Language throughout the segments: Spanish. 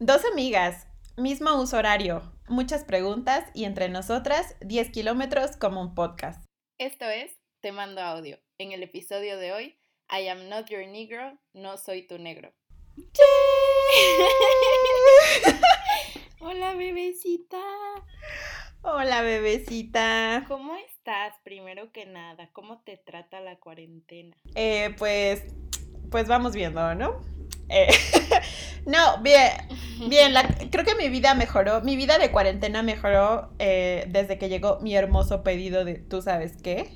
Dos amigas, mismo uso horario, muchas preguntas y entre nosotras 10 kilómetros como un podcast. Esto es Te Mando Audio. En el episodio de hoy, I am not your negro, no soy tu negro. Hola bebecita. Hola bebecita. ¿Cómo estás? Primero que nada, ¿cómo te trata la cuarentena? Eh, pues, pues vamos viendo, ¿no? Eh, no, bien, bien, la- creo que mi vida mejoró, mi vida de cuarentena mejoró eh, desde que llegó mi hermoso pedido de tú sabes qué.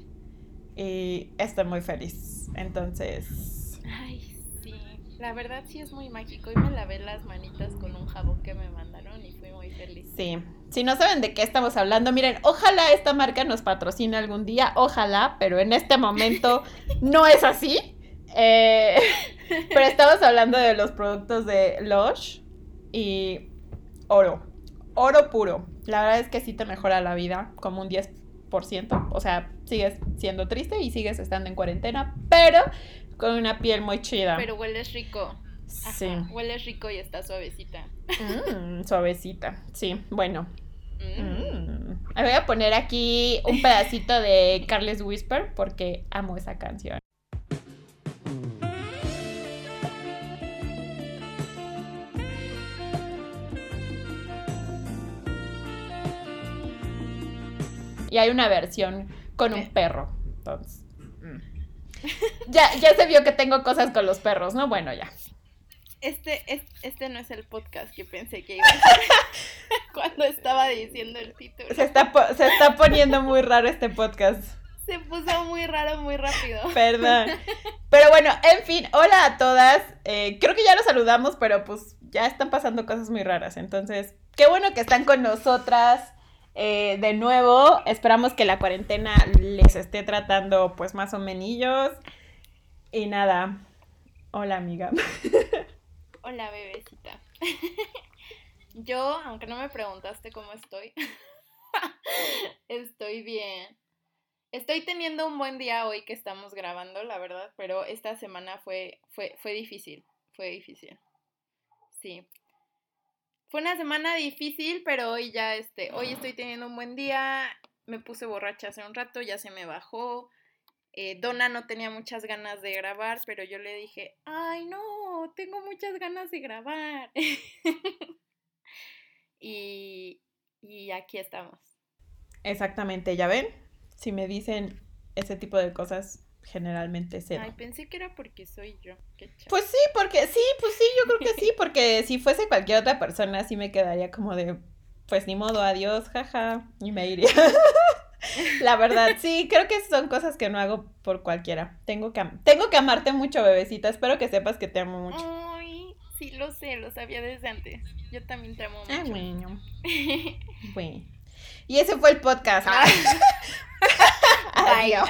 Y estoy muy feliz. Entonces, Ay, sí. La verdad sí es muy mágico. Hoy me lavé las manitas con un jabón que me mandaron y fui muy feliz. sí. Si no saben de qué estamos hablando, miren, ojalá esta marca nos patrocine algún día, ojalá, pero en este momento no es así. Eh, pero estamos hablando de los productos de Lush y oro, oro puro. La verdad es que sí te mejora la vida como un 10%. O sea, sigues siendo triste y sigues estando en cuarentena, pero con una piel muy chida. Pero hueles rico. Ajá, sí. Hueles rico y está suavecita. Mm, suavecita. Sí, bueno. Mm. Mm. Voy a poner aquí un pedacito de Carles Whisper porque amo esa canción. Y hay una versión con un Ve. perro. Entonces. mm. Ya, ya se vio que tengo cosas con los perros, ¿no? Bueno, ya. Este, es- este no es el podcast que pensé que iba a ser cuando estaba diciendo el título. Se está, se está poniendo muy raro este podcast. Se puso muy raro muy rápido. Perdón. Pero bueno, en fin, hola a todas. Eh, creo que ya los saludamos, pero pues ya están pasando cosas muy raras. Entonces, qué bueno que están con nosotras eh, de nuevo. Esperamos que la cuarentena les esté tratando pues más o menos. Y nada, hola amiga. Hola, bebecita. Yo, aunque no me preguntaste cómo estoy, estoy bien. Estoy teniendo un buen día hoy que estamos grabando, la verdad, pero esta semana fue, fue, fue difícil, fue difícil. Sí. Fue una semana difícil, pero hoy ya, este, hoy estoy teniendo un buen día. Me puse borracha hace un rato, ya se me bajó. Eh, Donna no tenía muchas ganas de grabar, pero yo le dije, ay no, tengo muchas ganas de grabar. y, y aquí estamos. Exactamente, ¿ya ven? Si me dicen ese tipo de cosas, generalmente sé. Ay, pensé que era porque soy yo. Qué. Pues sí, porque sí, pues sí, yo creo que sí, porque si fuese cualquier otra persona, sí me quedaría como de, pues ni modo, adiós, jaja, y me iría. La verdad, sí, creo que son cosas que no hago por cualquiera. Tengo que, tengo que amarte mucho, bebecita. Espero que sepas que te amo mucho. Ay, sí, lo sé, lo sabía desde antes. Yo también te amo Ah, mucho. bueno, bueno. Y ese fue el podcast. Bye. Adiós.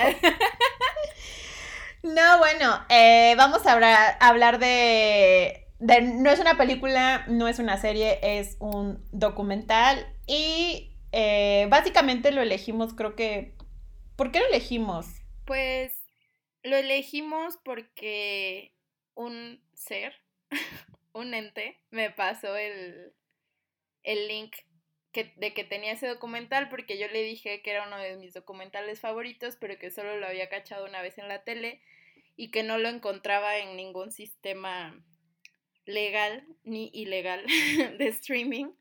No, bueno, eh, vamos a hablar, hablar de, de- No es una película, no es una serie, es un documental. Y eh, básicamente lo elegimos, creo que. ¿Por qué lo elegimos? Pues lo elegimos porque un ser, un ente, me pasó el, el link que, de que tenía ese documental porque yo le dije que era uno de mis documentales favoritos, pero que solo lo había cachado una vez en la tele y que no lo encontraba en ningún sistema legal ni ilegal de streaming.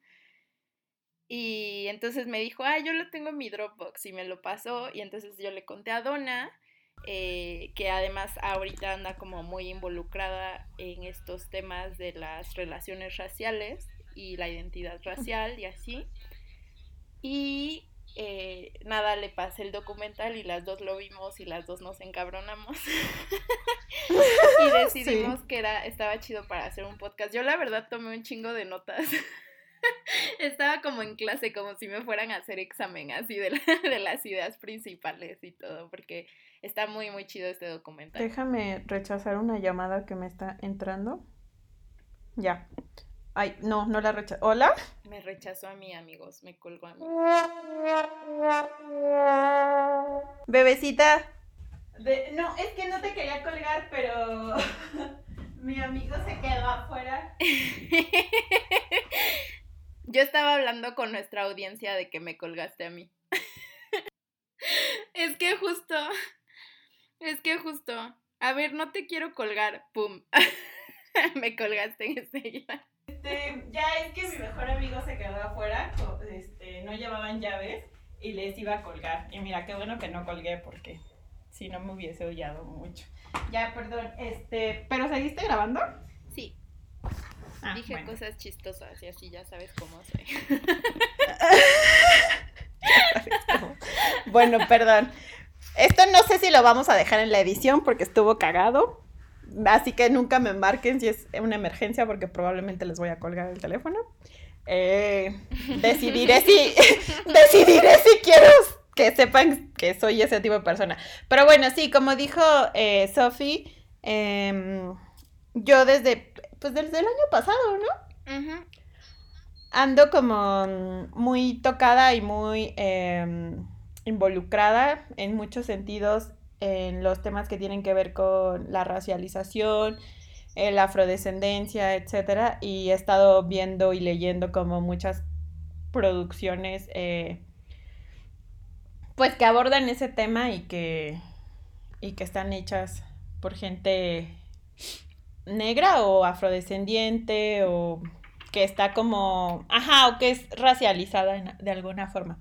Y entonces me dijo, ah, yo lo tengo en mi Dropbox y me lo pasó. Y entonces yo le conté a Donna, eh, que además ahorita anda como muy involucrada en estos temas de las relaciones raciales y la identidad racial y así. Y eh, nada, le pasé el documental y las dos lo vimos y las dos nos encabronamos. y decidimos que era, estaba chido para hacer un podcast. Yo la verdad tomé un chingo de notas. Estaba como en clase, como si me fueran a hacer examen así de, la- de las ideas principales y todo, porque está muy, muy chido este documental. Déjame rechazar una llamada que me está entrando. Ya. Ay, no, no la rechazo. ¿Hola? Me rechazó a mí, amigos, me colgó a mí. Bebecita. De- No, es que no te quería colgar, pero mi amigo se quedó afuera. Yo estaba hablando con nuestra audiencia de que me colgaste a mí. es que justo, es que justo, a ver, no te quiero colgar, pum. me colgaste en ese Este, ya es que mi mejor amigo se quedó afuera, este, no llevaban llaves y les iba a colgar. Y mira, qué bueno que no colgué porque si no me hubiese hollado mucho. Ya, perdón, este, ¿pero seguiste grabando? Sí. Ah, Dije cosas chistosas y así ya sabes cómo soy. bueno, perdón. Esto no sé si lo vamos a dejar en la edición porque estuvo cagado. Así que nunca me marquen si es una emergencia porque probablemente les voy a colgar el teléfono. Eh, decidiré si decidiré si quiero que sepan que soy ese tipo de persona. Pero bueno, sí, como dijo eh, Sophie, em, yo desde pues desde el año pasado, ¿no? Ando como muy tocada y muy em, involucrada en muchos sentidos en los temas que tienen que ver con la racialización, la afrodescendencia, etcétera, y he estado viendo y leyendo como muchas producciones eh, pues que abordan ese tema y que y que están hechas por gente negra o afrodescendiente o que está como, ajá, o que es racializada de alguna forma.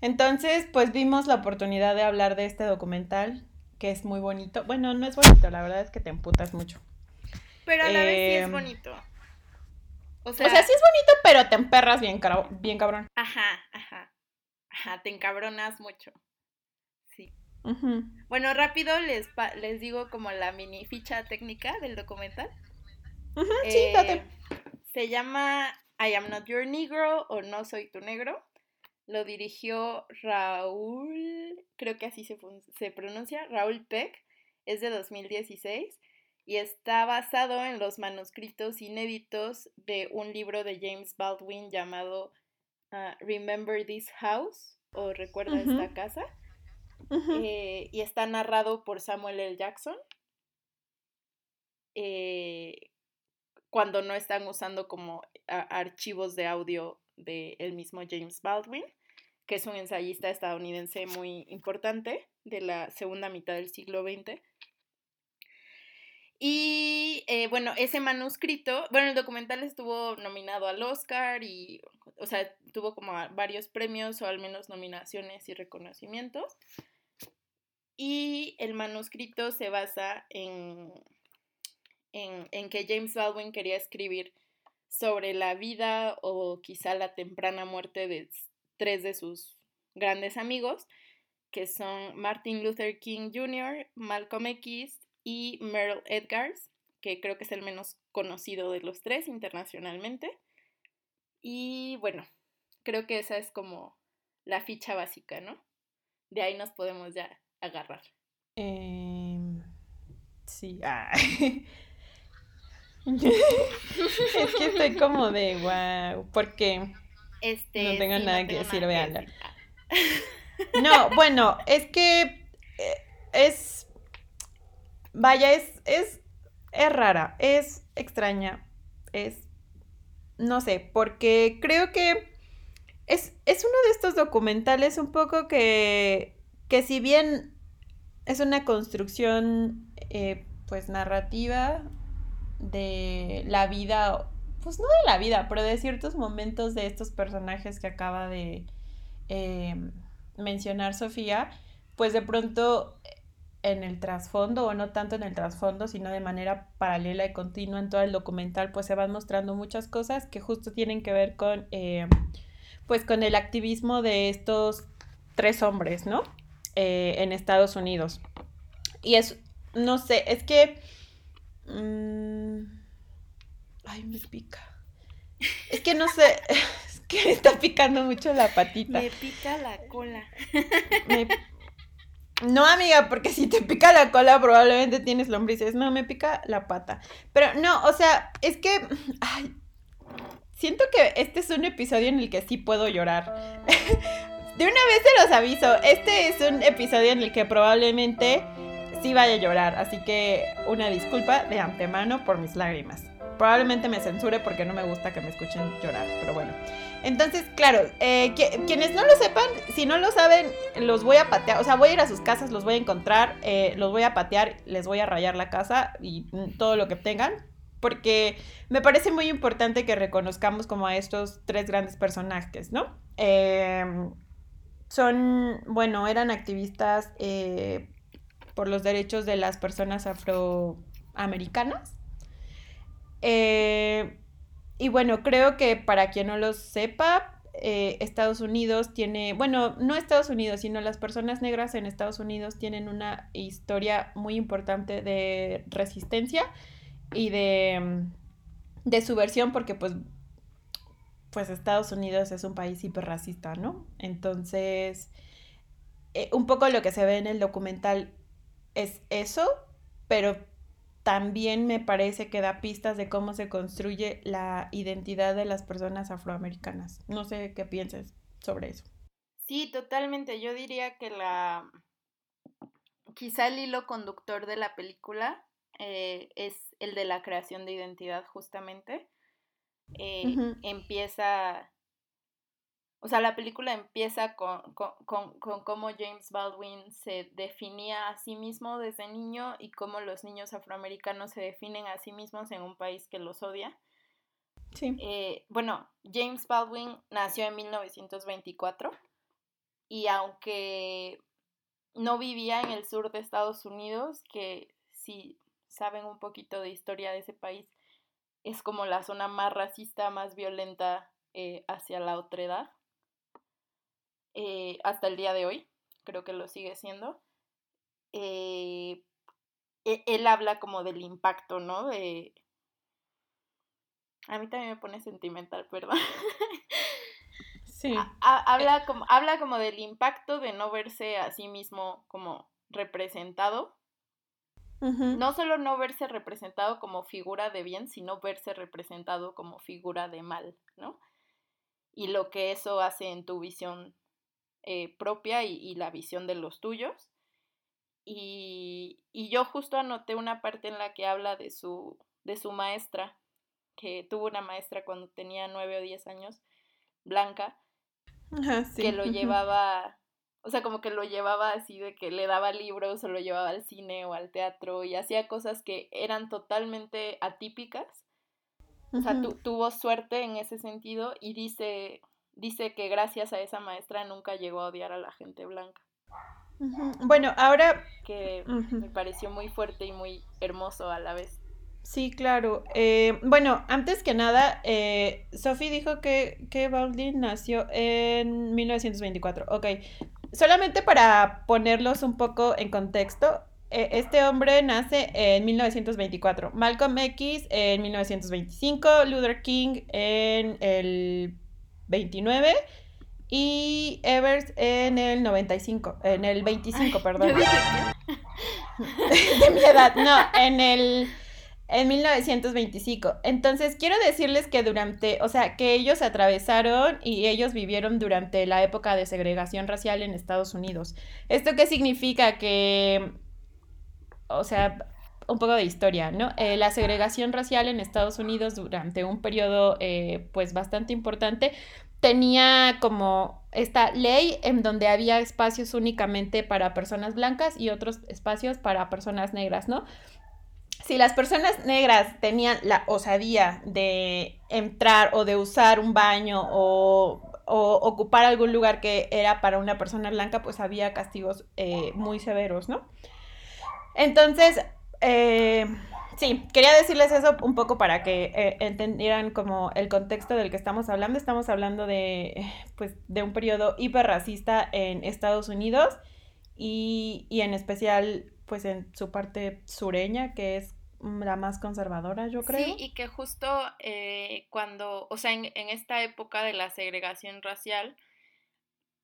Entonces, pues vimos la oportunidad de hablar de este documental, que es muy bonito. Bueno, no es bonito, la verdad es que te emputas mucho. Pero a la vez sí es em, bonito. O sea, sí es bonito, pero te emperras bien, bien cabrón. Ajá, ajá. Ajá, te encabronas mucho. Sí. Bueno, rápido les, les digo como la mini ficha técnica del documental. sí, date. Eh, se llama I am not your negro o No soy tu negro. Lo dirigió Raúl, creo que así se, se pronuncia, Raúl Peck. Es de 2016 y está basado en los manuscritos inéditos de un libro de James Baldwin llamado ah, Remember This House o Recuerda esta casa. Eh, y está narrado por Samuel L. Jackson. Eh, cuando no están usando como archivos de audio del mismo James Baldwin, que es un ensayista estadounidense muy importante de la segunda mitad del siglo XX. Y eh, bueno, ese manuscrito, bueno, el documental estuvo nominado al Oscar y, o sea, tuvo como varios premios o al menos nominaciones y reconocimientos. Y el manuscrito se basa en en, que James Baldwin quería escribir sobre la vida o quizá la temprana muerte de tres de sus grandes amigos, que son Martin Luther King Jr., Malcolm X y Merle Edgars, que creo que es el menos conocido de los tres internacionalmente. Y bueno, creo que esa es como la ficha básica, ¿no? De ahí nos podemos ya agarrar. Em, sí, ah. es que estoy como de wow, porque este, no tengo nada que decir, veanla. No, bueno, es que eh, es, vaya, es, es, es rara, es extraña, es, no sé, porque creo que es, es uno de estos documentales un poco que, que si bien es una construcción, eh, pues, narrativa de la vida, pues no de la vida, pero de ciertos momentos de estos personajes que acaba de em, mencionar Sofía, pues de pronto en el trasfondo, o no tanto en el trasfondo, sino de manera paralela y continua en todo el documental, pues se van mostrando muchas cosas que justo tienen que ver con, em, pues con el activismo de estos tres hombres, ¿no? Eh, en Estados Unidos. Y es, no sé, es que Mm. Ay, me pica. Es que no sé, es que me está picando mucho la patita. Me pica la cola. No, amiga, porque si te pica la cola probablemente tienes lombrices. No, me pica la pata. Pero no, o sea, es que... Ay, siento que este es un episodio en el que sí puedo llorar. De una vez se los aviso, este es un episodio en el que probablemente sí vaya a llorar, así que una disculpa de antemano por mis lágrimas. probablemente me censure porque no me gusta que me escuchen llorar, pero bueno. Entonces, claro, eh, quienes no lo sepan, si no lo saben, los voy a patear, o sea, voy a ir a sus casas, los voy a encontrar, eh, los voy a patear, les voy a rayar la casa y todo lo que tengan, porque me parece muy importante que reconozcamos como a estos tres grandes personajes, ¿no? Em, son, bueno, eran activistas eh, por los derechos de las personas afroamericanas. Eh, y bueno, creo que para quien no lo sepa, eh, Estados Unidos tiene, bueno, no Estados Unidos, sino las personas negras en Estados Unidos tienen una historia muy importante de resistencia y de, de subversión porque pues, pues Estados Unidos es un país hiperracista, ¿no? Entonces, eh, un poco lo que se ve en el documental es eso, pero también me parece que da pistas de cómo se construye la identidad de las personas afroamericanas. No sé qué pienses sobre eso. Sí, totalmente. Yo diría que la quizá el hilo conductor de la película eh, es el de la creación de identidad justamente. Eh, empieza o sea, la película empieza con, cómo James Baldwin se definía a sí mismo desde niño y cómo los niños afroamericanos se definen a sí mismos en un país que los odia. Sí. Eh, bueno, James Baldwin nació en 1924 y aunque no vivía en el sur de Estados Unidos, que si saben un poquito de historia de ese país, es como la zona más racista, más violenta eh, hacia la otredad. Eh, hasta el día de hoy, creo que lo sigue siendo. Eh, e, él habla como del impacto, ¿no? De... A mí también me pone sentimental, perdón. Sí. habla, como, habla como del impacto de no verse a sí mismo como representado. No solo no verse representado como figura de bien, sino verse representado como figura de mal, ¿no? Y lo que eso hace en tu visión eh, propia y, la visión de los tuyos. Y, yo justo anoté una parte en la que habla de su, de su maestra, que tuvo una maestra cuando tenía nueve o diez años, Blanca, que lo llevaba, o sea, como que lo llevaba así de que le daba libros o lo llevaba al cine o al teatro y hacía cosas que eran totalmente atípicas. O sea, tuvo suerte en ese sentido y dice, dice que gracias a esa maestra nunca llegó a odiar a la gente blanca. Bueno, ahora... Que me pareció muy fuerte y muy hermoso a la vez. Sí, claro. Eh, bueno, antes que nada, eh, Sophie dijo que, que Baldwin nació en 1924. Ok, solamente para ponerlos un poco en contexto, eh, este hombre nace en 1924, Malcolm X en 1925, Luther King en el 29 y Evers en el 95, en el 25, perdón. de mi edad, no, en el en 1925. Entonces, quiero decirles que durante, o sea, que ellos atravesaron y ellos vivieron durante la época de segregación racial en Estados Unidos. ¿Esto qué significa? Que, o sea, un poco de historia, ¿no? Eh, la segregación racial en Estados Unidos durante un periodo, eh, pues, bastante importante, tenía como esta ley en donde había espacios únicamente para personas blancas y otros espacios para personas negras, ¿no? Si las personas negras tenían la osadía de entrar o de usar un baño o, ocupar algún lugar que era para una persona blanca, pues había castigos eh, muy severos, ¿no? Entonces, eh, sí, quería decirles eso un poco para que eh, entendieran como el contexto del que estamos hablando. Estamos hablando de, pues, de un periodo hiperracista en Estados Unidos y, en especial, pues, en su parte sureña, que es la más conservadora, yo creo. Sí, y que justo eh, cuando, o sea, en, esta época de la segregación racial,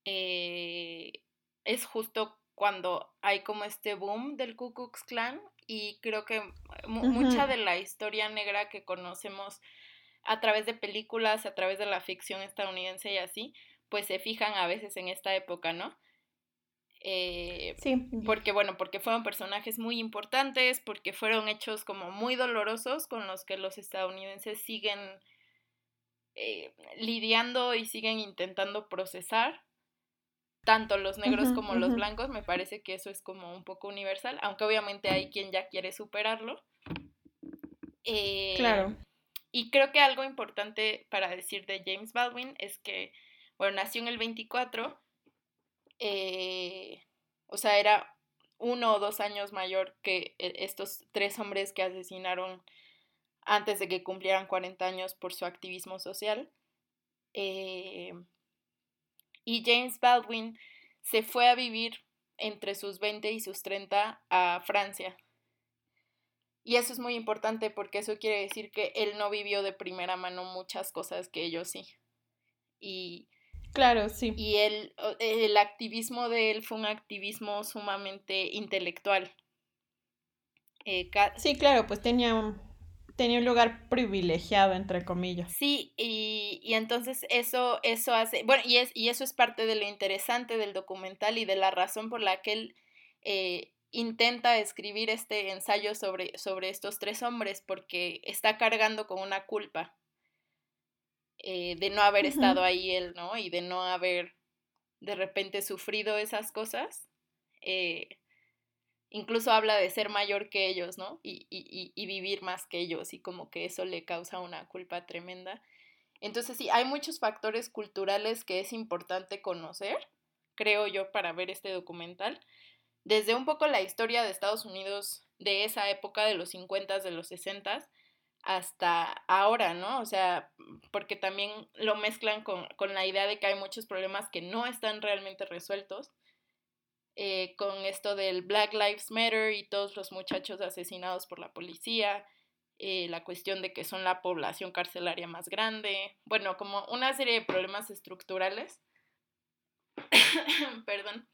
es justo cuando hay como este boom del Ku Klux Klan y creo que mucha de la historia negra que conocemos a través de películas, a través de la ficción estadounidense y así, pues se fijan a veces en esta época, ¿no? Eh, sí. Porque, bueno, porque fueron personajes muy importantes, porque fueron hechos como muy dolorosos con los que los estadounidenses siguen eh, lidiando y siguen intentando procesar. Tanto los negros como los blancos, me parece que eso es como un poco universal, aunque obviamente hay quien ya quiere superarlo. Eh, claro. Y creo que algo importante para decir de James Baldwin es que, bueno, nació en el 24, eh, o sea, era uno o dos años mayor que e, estos tres hombres que asesinaron antes de que cumplieran 40 años por su activismo social. Eh, y James Baldwin se fue a vivir entre sus 20 y sus 30 a Francia. Y eso es muy importante porque eso quiere decir que él no vivió de primera mano muchas cosas que ellos sí. Y Claro, sí. Y el, el activismo de él fue un activismo sumamente intelectual. Eh, sí, claro, pues tenía un, tenía un lugar privilegiado, entre comillas. Sí, y, y, entonces eso, eso hace, bueno, y, es, y eso es parte de lo interesante del documental y de la razón por la que él eh, intenta escribir este ensayo sobre, sobre estos tres hombres, porque está cargando con una culpa eh, de no haber estado ahí él, ¿no? Y de no haber de repente sufrido esas cosas. Eh, incluso habla de ser mayor que ellos, ¿no? Y, y, y, vivir más que ellos y como que eso le causa una culpa tremenda. Entonces sí, hay muchos factores culturales que es importante conocer, creo yo, para ver este documental. Desde un poco la historia de Estados Unidos de esa época, de los 50, de los 60, hasta ahora, ¿no? O sea, porque también lo mezclan con, la idea de que hay muchos problemas que no están realmente resueltos. Eh, con esto del Black Lives Matter y todos los muchachos asesinados por la policía, eh, la cuestión de que son la población carcelaria más grande, bueno, como una serie de problemas estructurales. Perdón.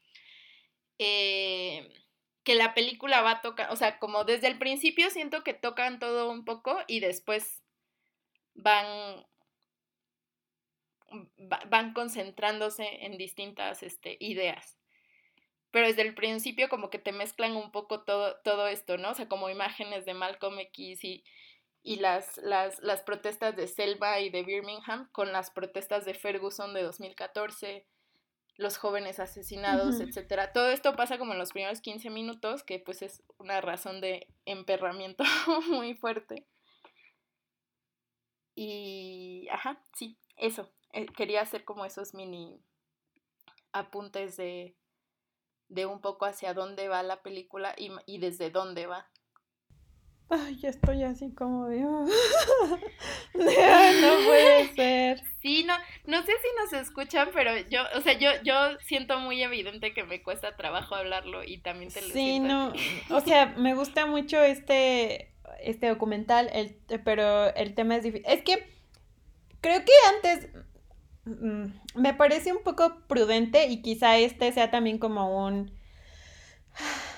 Eh, que la película va a tocar, o sea, como desde el principio siento que tocan todo un poco y después van van concentrándose en distintas este, ideas. Pero desde el principio como que te mezclan un poco todo, todo esto, ¿no? O sea, como imágenes de Malcolm X y, y las, las, las protestas de Selva y de Birmingham con las protestas de Ferguson de 2014 los jóvenes asesinados, etcétera. Todo esto pasa como en los primeros 15 minutos, que pues es una razón de emperramiento muy fuerte. Y, ajá, sí, eso. Eh, quería hacer como esos mini apuntes de, de un poco hacia dónde va la película y, y desde dónde va. Ay, ya estoy así como de... no puede ser. Sí, no, no sé si nos escuchan, pero yo, o sea, yo, yo siento muy evidente que me cuesta trabajo hablarlo y también te lo Sí, no, o sea, me gusta mucho este, este documental, el, pero el tema es difícil. Es que creo que antes me parece un poco prudente y quizá este sea también como un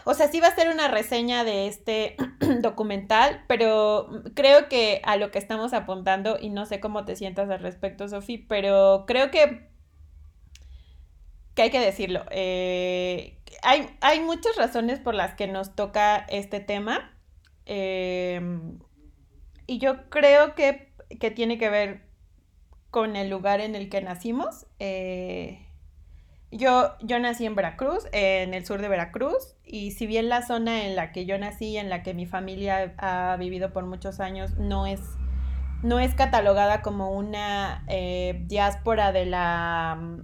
o sea, sí va a ser una reseña de este documental, pero creo que a lo que estamos apuntando, y no sé cómo te sientas al respecto, Sofi, pero creo que, que hay que decirlo. Eh, hay, hay, muchas razones por las que nos toca este tema. Em, y yo creo que, que, tiene que ver con el lugar en el que nacimos. Eh, yo, yo nací en Veracruz, en el sur de Veracruz, y si bien la zona en la que yo nací, en la que mi familia ha vivido por muchos años, no es, no es catalogada como una eh, diáspora de la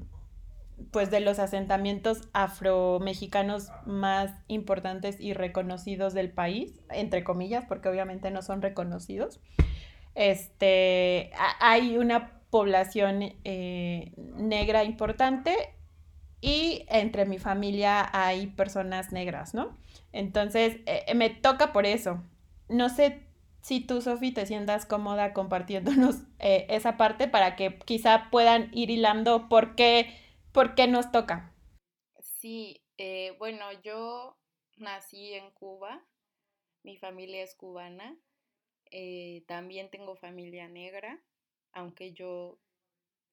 pues de los asentamientos afromexicanos más importantes y reconocidos del país, entre comillas, porque obviamente no son reconocidos. Este, hay una población eh, negra importante y entre mi familia hay personas negras, ¿no? Entonces, eh, me toca por eso. No sé si tú, Sofi, te sientas cómoda compartiéndonos eh, esa parte para que quizá puedan ir hilando por qué, por qué nos toca. Sí, bueno, yo nací en Cuba, mi familia es cubana, también tengo familia negra, aunque yo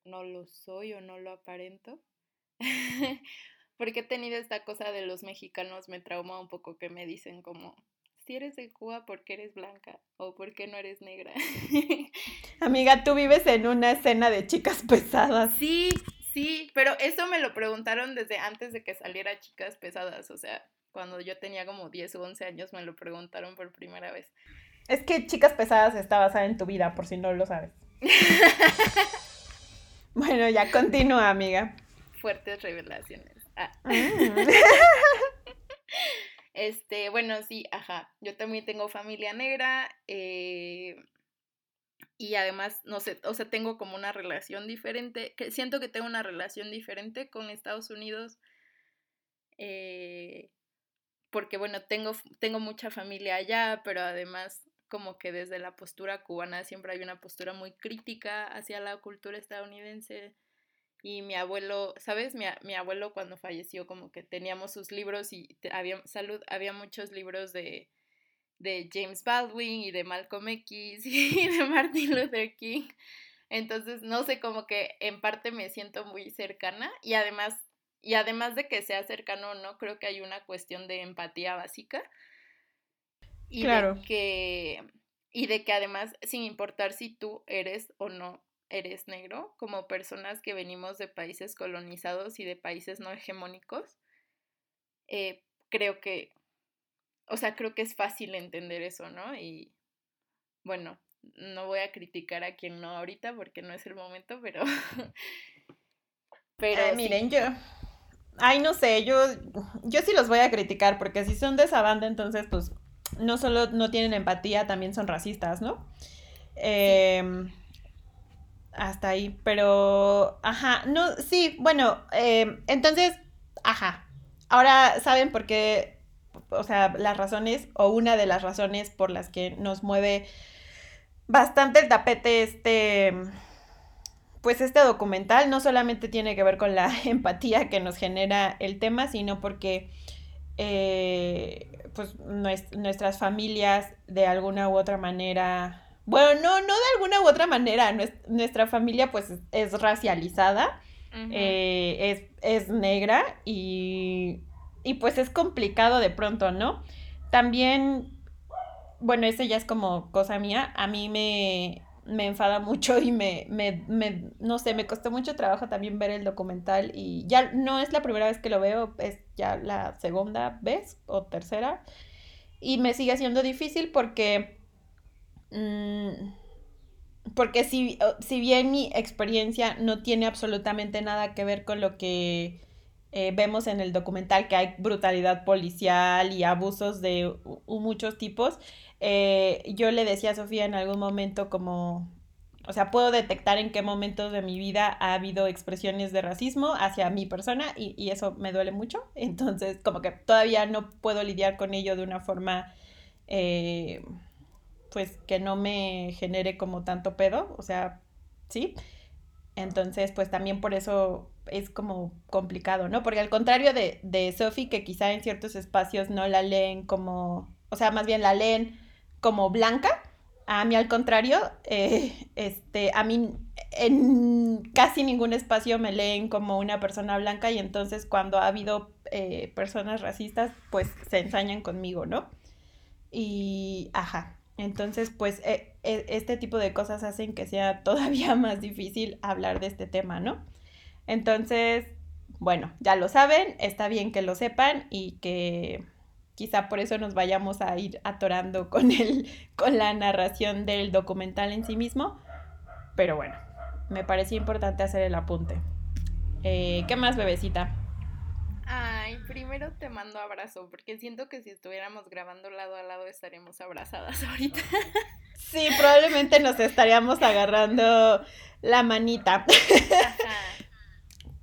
no lo soy o no lo aparento. porque he tenido esta cosa de los mexicanos, me trauma un poco que me dicen como, si eres de Cuba, ¿por qué eres blanca? ¿O por qué no eres negra? Amiga, tú vives en una escena de chicas pesadas. Sí, sí, pero eso me lo preguntaron desde antes de que saliera Chicas Pesadas, o sea, cuando yo tenía como 10 o 11 años me lo preguntaron por primera vez. Es que Chicas Pesadas está basada en tu vida, por si no lo sabes. bueno, ya continúa, amiga. Fuertes revelaciones. Ah. Mm. este, bueno, sí, ajá. Yo también tengo familia negra. eh, y además, no sé, o sea, tengo como una relación diferente. Que siento que tengo una relación diferente con Estados Unidos. eh, porque bueno, tengo, tengo mucha familia allá, pero además como que desde la postura cubana siempre hay una postura muy crítica hacia la cultura estadounidense. Y mi abuelo, ¿sabes? Mi, mi abuelo cuando falleció como que teníamos sus libros y te- había, salud, había muchos libros de, de James Baldwin y de Malcolm X y de Martin Luther King. Entonces, no sé, como que en parte me siento muy cercana y además, y además de que sea cercano o no, creo que hay una cuestión de empatía básica y Claro. de que y de que además sin importar si tú eres o no eres negro, como personas que venimos de países colonizados y de países no hegemónicos, eh, creo que, o sea, creo que es fácil entender eso, ¿no? Y bueno, no voy a criticar a quien no ahorita porque no es el momento, pero, pero sí. miren, yo. Ay, no sé, yo, yo sí los voy a criticar, porque si son de esa banda, entonces, pues, no solo no tienen empatía, también son racistas, ¿no? Em, hasta ahí, pero, ajá, no, sí, bueno, em, entonces, ajá, ahora saben por qué, o sea, las razones, o una de las razones por las que nos mueve bastante el tapete este, pues este documental no solamente tiene que ver con la empatía que nos genera el tema, sino porque eh, pues nues- nuestras familias de alguna u otra manera, bueno, no, no de alguna u otra manera, nues- nuestra familia pues es, racializada, eh, es, es negra y, y pues es complicado de pronto, ¿no? También bueno, eso ya es como cosa mía. A mí me, me enfada mucho y me, me, me- no sé, me costó mucho trabajo también ver el documental y ya no es la primera vez que lo veo, es ya la segunda vez o tercera. Y me sigue siendo difícil porque, mm, porque si, si bien mi experiencia no tiene absolutamente nada que ver con lo que eh, vemos en el documental, que hay brutalidad policial y abusos de muchos tipos, eh, yo le decía a Sofía en algún momento como, o sea, puedo detectar en qué momentos de mi vida ha habido expresiones de racismo hacia mi persona y, y eso me duele mucho. Entonces, como que todavía no puedo lidiar con ello de una forma, eh, pues, que no me genere como tanto pedo, o sea, sí. Entonces, pues también por eso es como complicado, ¿no? Porque al contrario de, de Sophie, que quizá en ciertos espacios no la leen como, o sea, más bien la leen como blanca, a mí al contrario, eh, este, a mí en casi ningún espacio me leen como una persona blanca y entonces cuando ha habido eh, personas racistas, pues se ensañan conmigo, ¿no? Y, ajá, entonces, pues e- e- este tipo de cosas hacen que sea todavía más difícil hablar de este tema, ¿no? Entonces, bueno, ya lo saben, está bien que lo sepan y que quizá por eso nos vayamos a ir atorando con el, con la narración del documental en sí mismo, pero bueno, me parecía importante hacer el apunte. Eh, ¿qué más, bebecita? Ay, primero te mando abrazo, porque siento que si estuviéramos grabando lado a lado estaríamos abrazadas ahorita. Sí, probablemente nos estaríamos agarrando la manita, Ajá.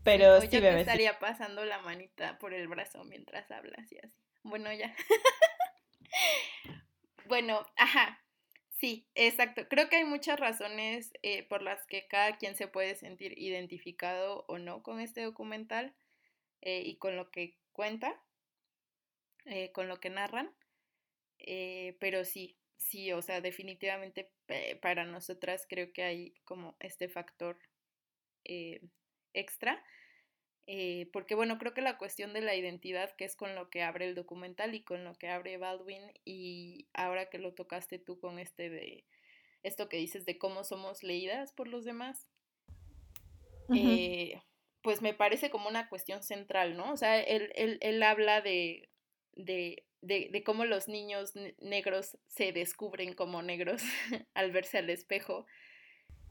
Pero sí, yo estaría pasando la manita por el brazo mientras hablas y así. Bueno, ya. bueno, ajá. Sí, exacto. Creo que hay muchas razones eh, por las que cada quien se puede sentir identificado o no con este documental eh, y con lo que cuenta, eh, con lo que narran. Pero sí, sí, o sea, definitivamente para nosotras creo que hay como este factor extra. eh, porque bueno, creo que la cuestión de la identidad, que es con lo que abre el documental y con lo que abre Baldwin, y ahora que lo tocaste tú con este de esto que dices de cómo somos leídas por los demás, eh, pues me parece como una cuestión central, ¿no? O sea, él, él, él habla de, de, de, de, cómo los niños negros se descubren como negros al verse al espejo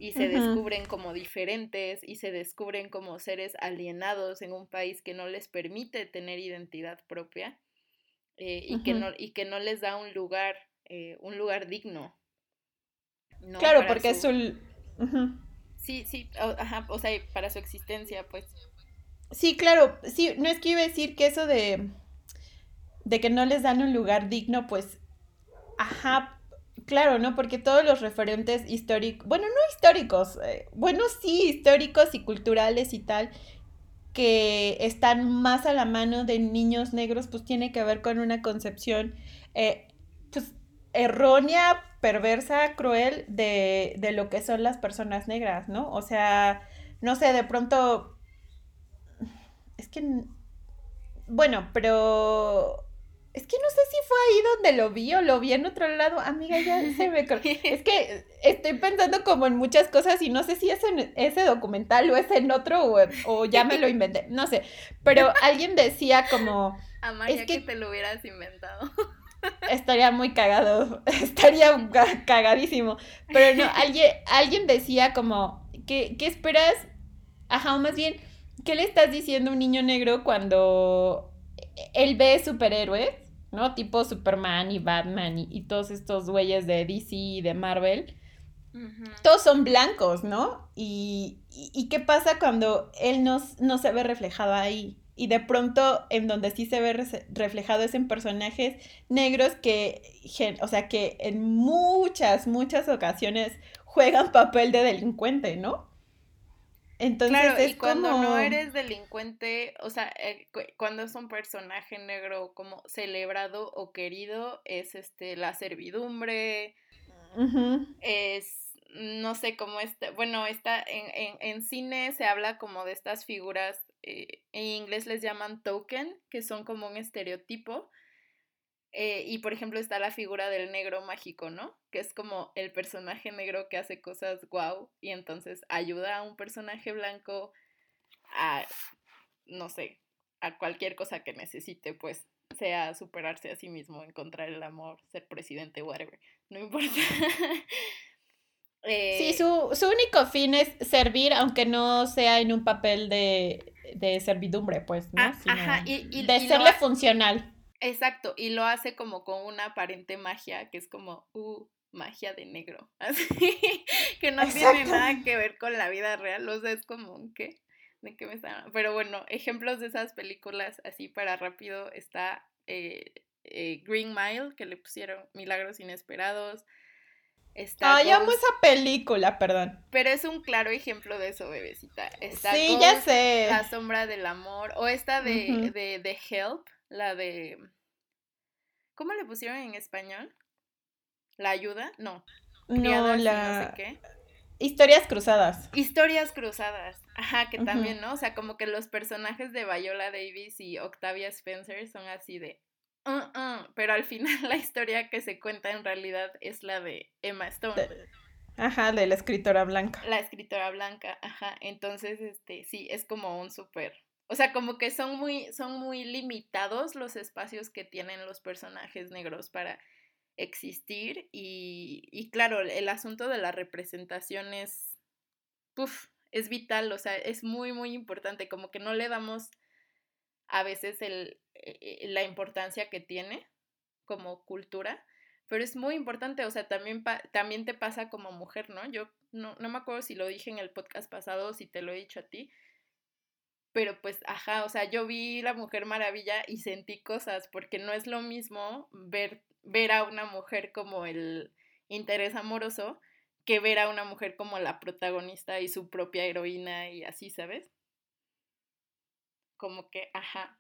y se descubren como diferentes y se descubren como seres alienados en un país que no les permite tener identidad propia eh, y, que no, y que no les da un lugar, eh, un lugar digno. Claro, porque es un... Sí, sí, ajá, o sea, para su existencia, pues. Sí, claro, sí, no es que iba a decir que eso de, de que no les dan un lugar digno, pues, ajá, claro, ¿no? Porque todos los referentes históricos, bueno, no históricos, eh, bueno, sí, históricos y culturales y tal, que están más a la mano de niños negros, pues tiene que ver con una concepción, eh, pues, errónea, perversa, cruel de, de lo que son las personas negras, ¿no? O sea, no sé, de pronto, es que, bueno, pero es que no sé si ahí donde lo vi o lo vi en otro lado. Amiga, ya se me... Es que estoy pensando como en muchas cosas y no sé si es en ese documental o es en otro o, o ya me lo inventé. No sé. Pero alguien decía como... Amaya, es que, te lo hubieras inventado. Estaría muy cagado. Estaría cagadísimo. Pero no, alguien, alguien decía como... ¿qué, ¿Qué esperas? Ajá, o más bien, ¿qué le estás diciendo a un niño negro cuando él ve superhéroes, ¿no? Tipo Superman y Batman y, todos estos güeyes de DC y de Marvel. Todos son blancos, ¿no? Y, y, qué pasa cuando él no, no, se ve reflejado ahí? Y de pronto en donde sí se ve reflejado es en personajes negros que, o sea, que en muchas, muchas ocasiones juegan papel de delincuente, ¿no? Entonces claro, y cuando no eres delincuente, o sea, eh, cuando es un personaje negro como celebrado o querido, es este la servidumbre, es, no sé, cómo está, bueno, está en, en, en, cine se habla como de estas figuras, eh, en inglés les llaman token, que son como un estereotipo, eh, y por ejemplo está la figura del negro mágico, ¿no? Que es como el personaje negro que hace cosas guau y entonces ayuda a un personaje blanco a, no sé, a cualquier cosa que necesite, pues sea superarse a sí mismo, encontrar el amor, ser presidente, whatever, no importa. sí, eh, su, su, único fin es servir, aunque no sea en un papel de, de servidumbre, pues, ¿no? Ah, ajá, y, de serle funcional. Exacto, y lo hace como con una aparente magia que es como, uh, magia de negro, así, que no tiene nada que ver con la vida real, o sea, es como, ¿qué? ¿De qué me están? Pero bueno, ejemplos de esas películas así para rápido está eh, eh, Green Mile, que le pusieron Milagros Inesperados. Está Ay, amo esa película, perdón. Pero es un claro ejemplo de eso, bebecita. Está sí, ya sé. La sombra del amor. O esta de, de, de Help, la de... ¿Cómo le pusieron en español? ¿La ayuda? No. no, la... No sé qué. Historias cruzadas. Historias cruzadas. Ajá, que también, ¿no? O sea, como que los personajes de Viola Davis y Octavia Spencer son así de... Uh, uh", pero al final la historia que se cuenta en realidad es la de Emma Stone. ajá, de la escritora blanca. La escritora blanca, ajá. Entonces, este, sí, es como un súper o sea, como que son muy, son muy limitados los espacios que tienen los personajes negros para existir y, y claro, el asunto de la representación es, es vital, o sea, es muy, muy importante, como que no le damos a veces el, eh, la importancia que tiene como cultura, pero es muy importante, o sea, también, también te pasa como mujer, ¿no? Yo no, no me acuerdo si lo dije en el podcast pasado o si te lo he dicho a ti, pero pues, ajá, o sea, yo vi La Mujer Maravilla y sentí cosas, porque no es lo mismo ver, ver a una mujer como el interés amoroso que ver a una mujer como la protagonista y su propia heroína y así, ¿sabes? Como que, ajá.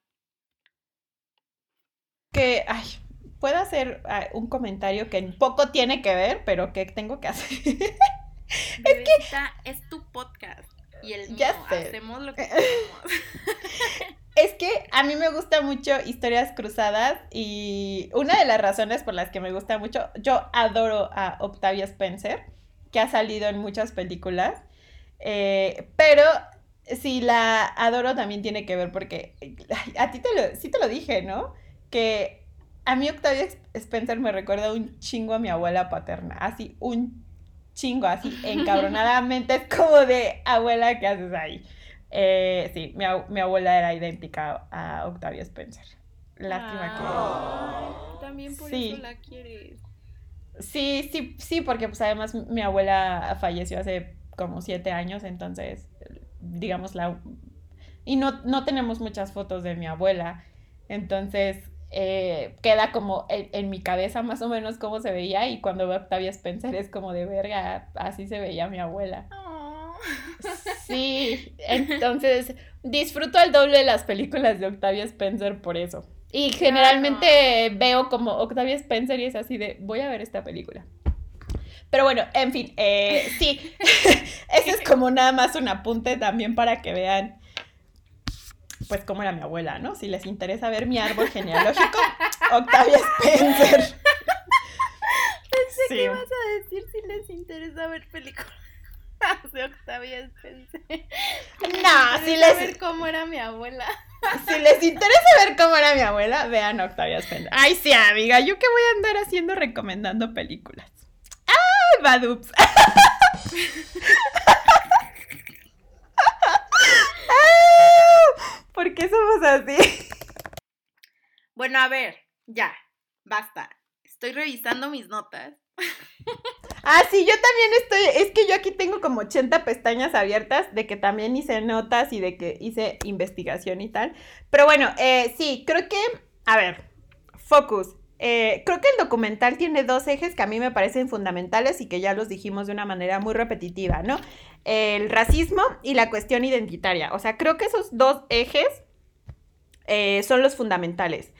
Que, ay, puedo hacer ah, un comentario que poco tiene que ver, pero que tengo que hacer. es que... Es tu podcast y el ya hacemos lo que queremos. a mí me gusta mucho historias cruzadas y una de las razones por las que me gusta mucho, yo adoro a Octavia Spencer, que ha salido en muchas películas, eh, pero sí la adoro también tiene que ver porque a ti te lo, sí te lo dije, ¿no? Que a mí Octavia Spencer me recuerda un chingo a mi abuela paterna, así un chingo, así encabronadamente, es como de abuela, ¿qué haces ahí? Eh, sí, mi, abuela era idéntica a Octavia Spencer. Lástima que. También por eso la quieres. Sí, sí, sí, porque pues además mi abuela falleció hace como siete años, entonces, digamos, la... Y no, no tenemos muchas fotos de mi abuela, entonces eh, queda como en, mi cabeza más o menos cómo se veía y cuando veo a Octavia Spencer es como de verga, así se veía mi abuela. Sí, entonces disfruto el doble de las películas de Octavia Spencer por eso. Y generalmente veo como Octavia Spencer y es así de, voy a ver esta película. Pero bueno, en fin, eh, sí, ese es como nada más un apunte también para que vean, pues, cómo era mi abuela, ¿no? Si les interesa ver mi árbol genealógico, Octavia Spencer. Pensé que ibas a decir si les interesa ver películas de Octavia Spencer. No, si les... ver cómo era mi abuela. Si les interesa ver cómo era mi abuela, vean Octavia Spencer. Ay, sí, amiga, yo qué voy a andar haciendo recomendando películas. ¡Ay, Badups! ¿Por qué somos así? Bueno, a ver, ya, basta. Estoy revisando mis notas. Ah, sí, yo también estoy, es que yo aquí tengo como 80 pestañas abiertas de que también hice notas y de que hice investigación y tal. Pero bueno, eh, sí, creo que, a ver, focus. Eh, creo que el documental tiene dos ejes que a mí me parecen fundamentales y que ya los dijimos de una manera muy repetitiva, ¿no? El racismo y la cuestión identitaria. O sea, creo que esos dos ejes eh, son los fundamentales.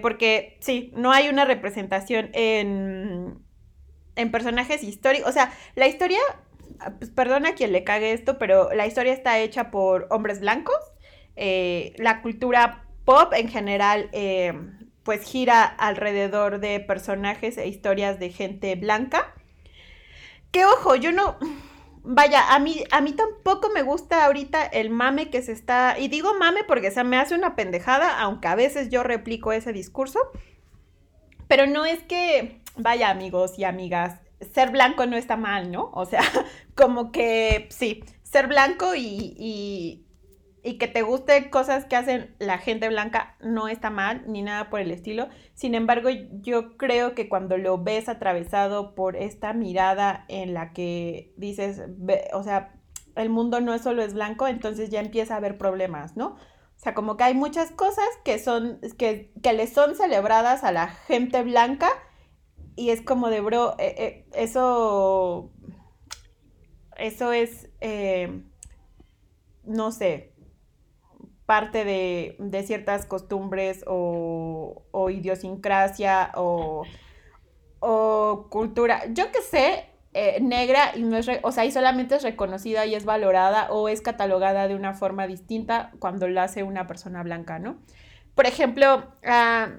porque sí, no hay una representación en, en personajes históricos. O sea, la historia, pues, perdona quien le cague esto, pero la historia está hecha por hombres blancos. Eh, la cultura pop en general, eh, pues gira alrededor de personajes e historias de gente blanca. Que ojo, yo no. Vaya, a mí, a mí tampoco me gusta ahorita el mame que se está. Y digo mame porque se me hace una pendejada, aunque a veces yo replico ese discurso. Pero no es que vaya amigos y amigas, ser blanco no está mal, ¿no? O sea, como que sí, ser blanco y, y, y, que te guste cosas que hacen la gente blanca no está mal, ni nada por el estilo. Sin embargo, yo creo que cuando lo ves atravesado por esta mirada en la que dices, o sea, el mundo no solo es blanco, entonces ya empieza a haber problemas, ¿no? O sea, como que hay muchas cosas que son, que, que le son celebradas a la gente blanca, y es como de, bro, eh, eh, eso, eso es, eh, no sé, parte de, ciertas costumbres o, o idiosincrasia o, o, cultura, yo qué sé, negra y no es, o sea, y solamente es reconocida y es valorada o es catalogada de una forma distinta cuando la hace una persona blanca, ¿no? Por ejemplo, uh,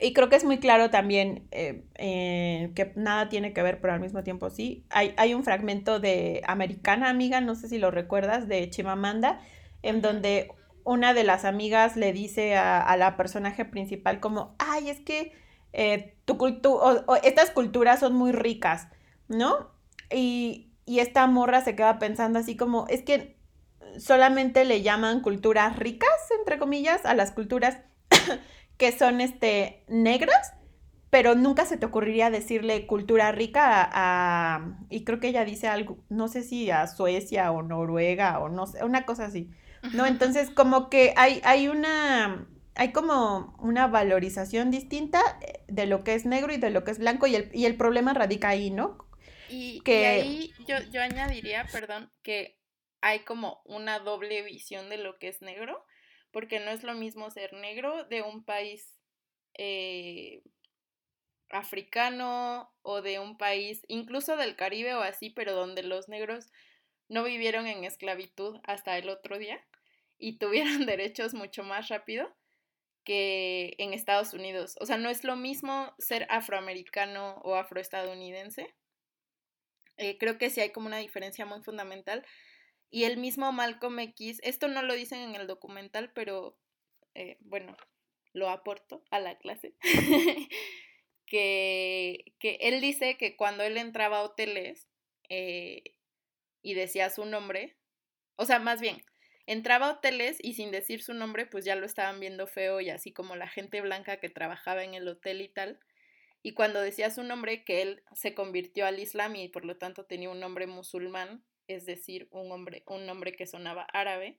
y creo que es muy claro también eh, eh, que nada tiene que ver, pero al mismo tiempo sí. Hay, hay, un fragmento de Americana Amiga, no sé si lo recuerdas, de Chimamanda, en donde una de las amigas le dice a, la personaje principal como, ay, es que eh, tu cultura, estas culturas son muy ricas, ¿no? Y, y esta morra se queda pensando así como, es que solamente le llaman culturas ricas, entre comillas, a las culturas que son este, negras, pero nunca se te ocurriría decirle cultura rica a, y creo que ella dice algo, no sé si a Suecia o Noruega o no sé, una cosa así, ¿no? Entonces como que hay, hay una, hay como una valorización distinta eh, de lo que es negro y de lo que es blanco y el, y el problema radica ahí, ¿no? Y, que... y ahí yo, yo añadiría, perdón, que hay como una doble visión de lo que es negro porque no es lo mismo ser negro de un país eh, africano o de un país, incluso del Caribe o así, pero donde los negros no vivieron en esclavitud hasta el otro día. y tuvieran derechos mucho más rápido que en Estados Unidos. O sea, no es lo mismo ser afroamericano o afroestadounidense. Eh, creo que sí hay como una diferencia muy fundamental. Y el mismo Malcolm X, esto no lo dicen en el documental, pero eh, bueno, lo aporto a la clase. que, que, él dice que cuando él entraba a hoteles eh, y decía su nombre, o sea, más bien, entraba a hoteles y sin decir su nombre, pues ya lo estaban viendo feo y así como la gente blanca que trabajaba en el hotel y tal. Y cuando decía su nombre, que él se convirtió al Islam y por lo tanto tenía un nombre musulmán, es decir, un, hombre, un nombre que sonaba árabe,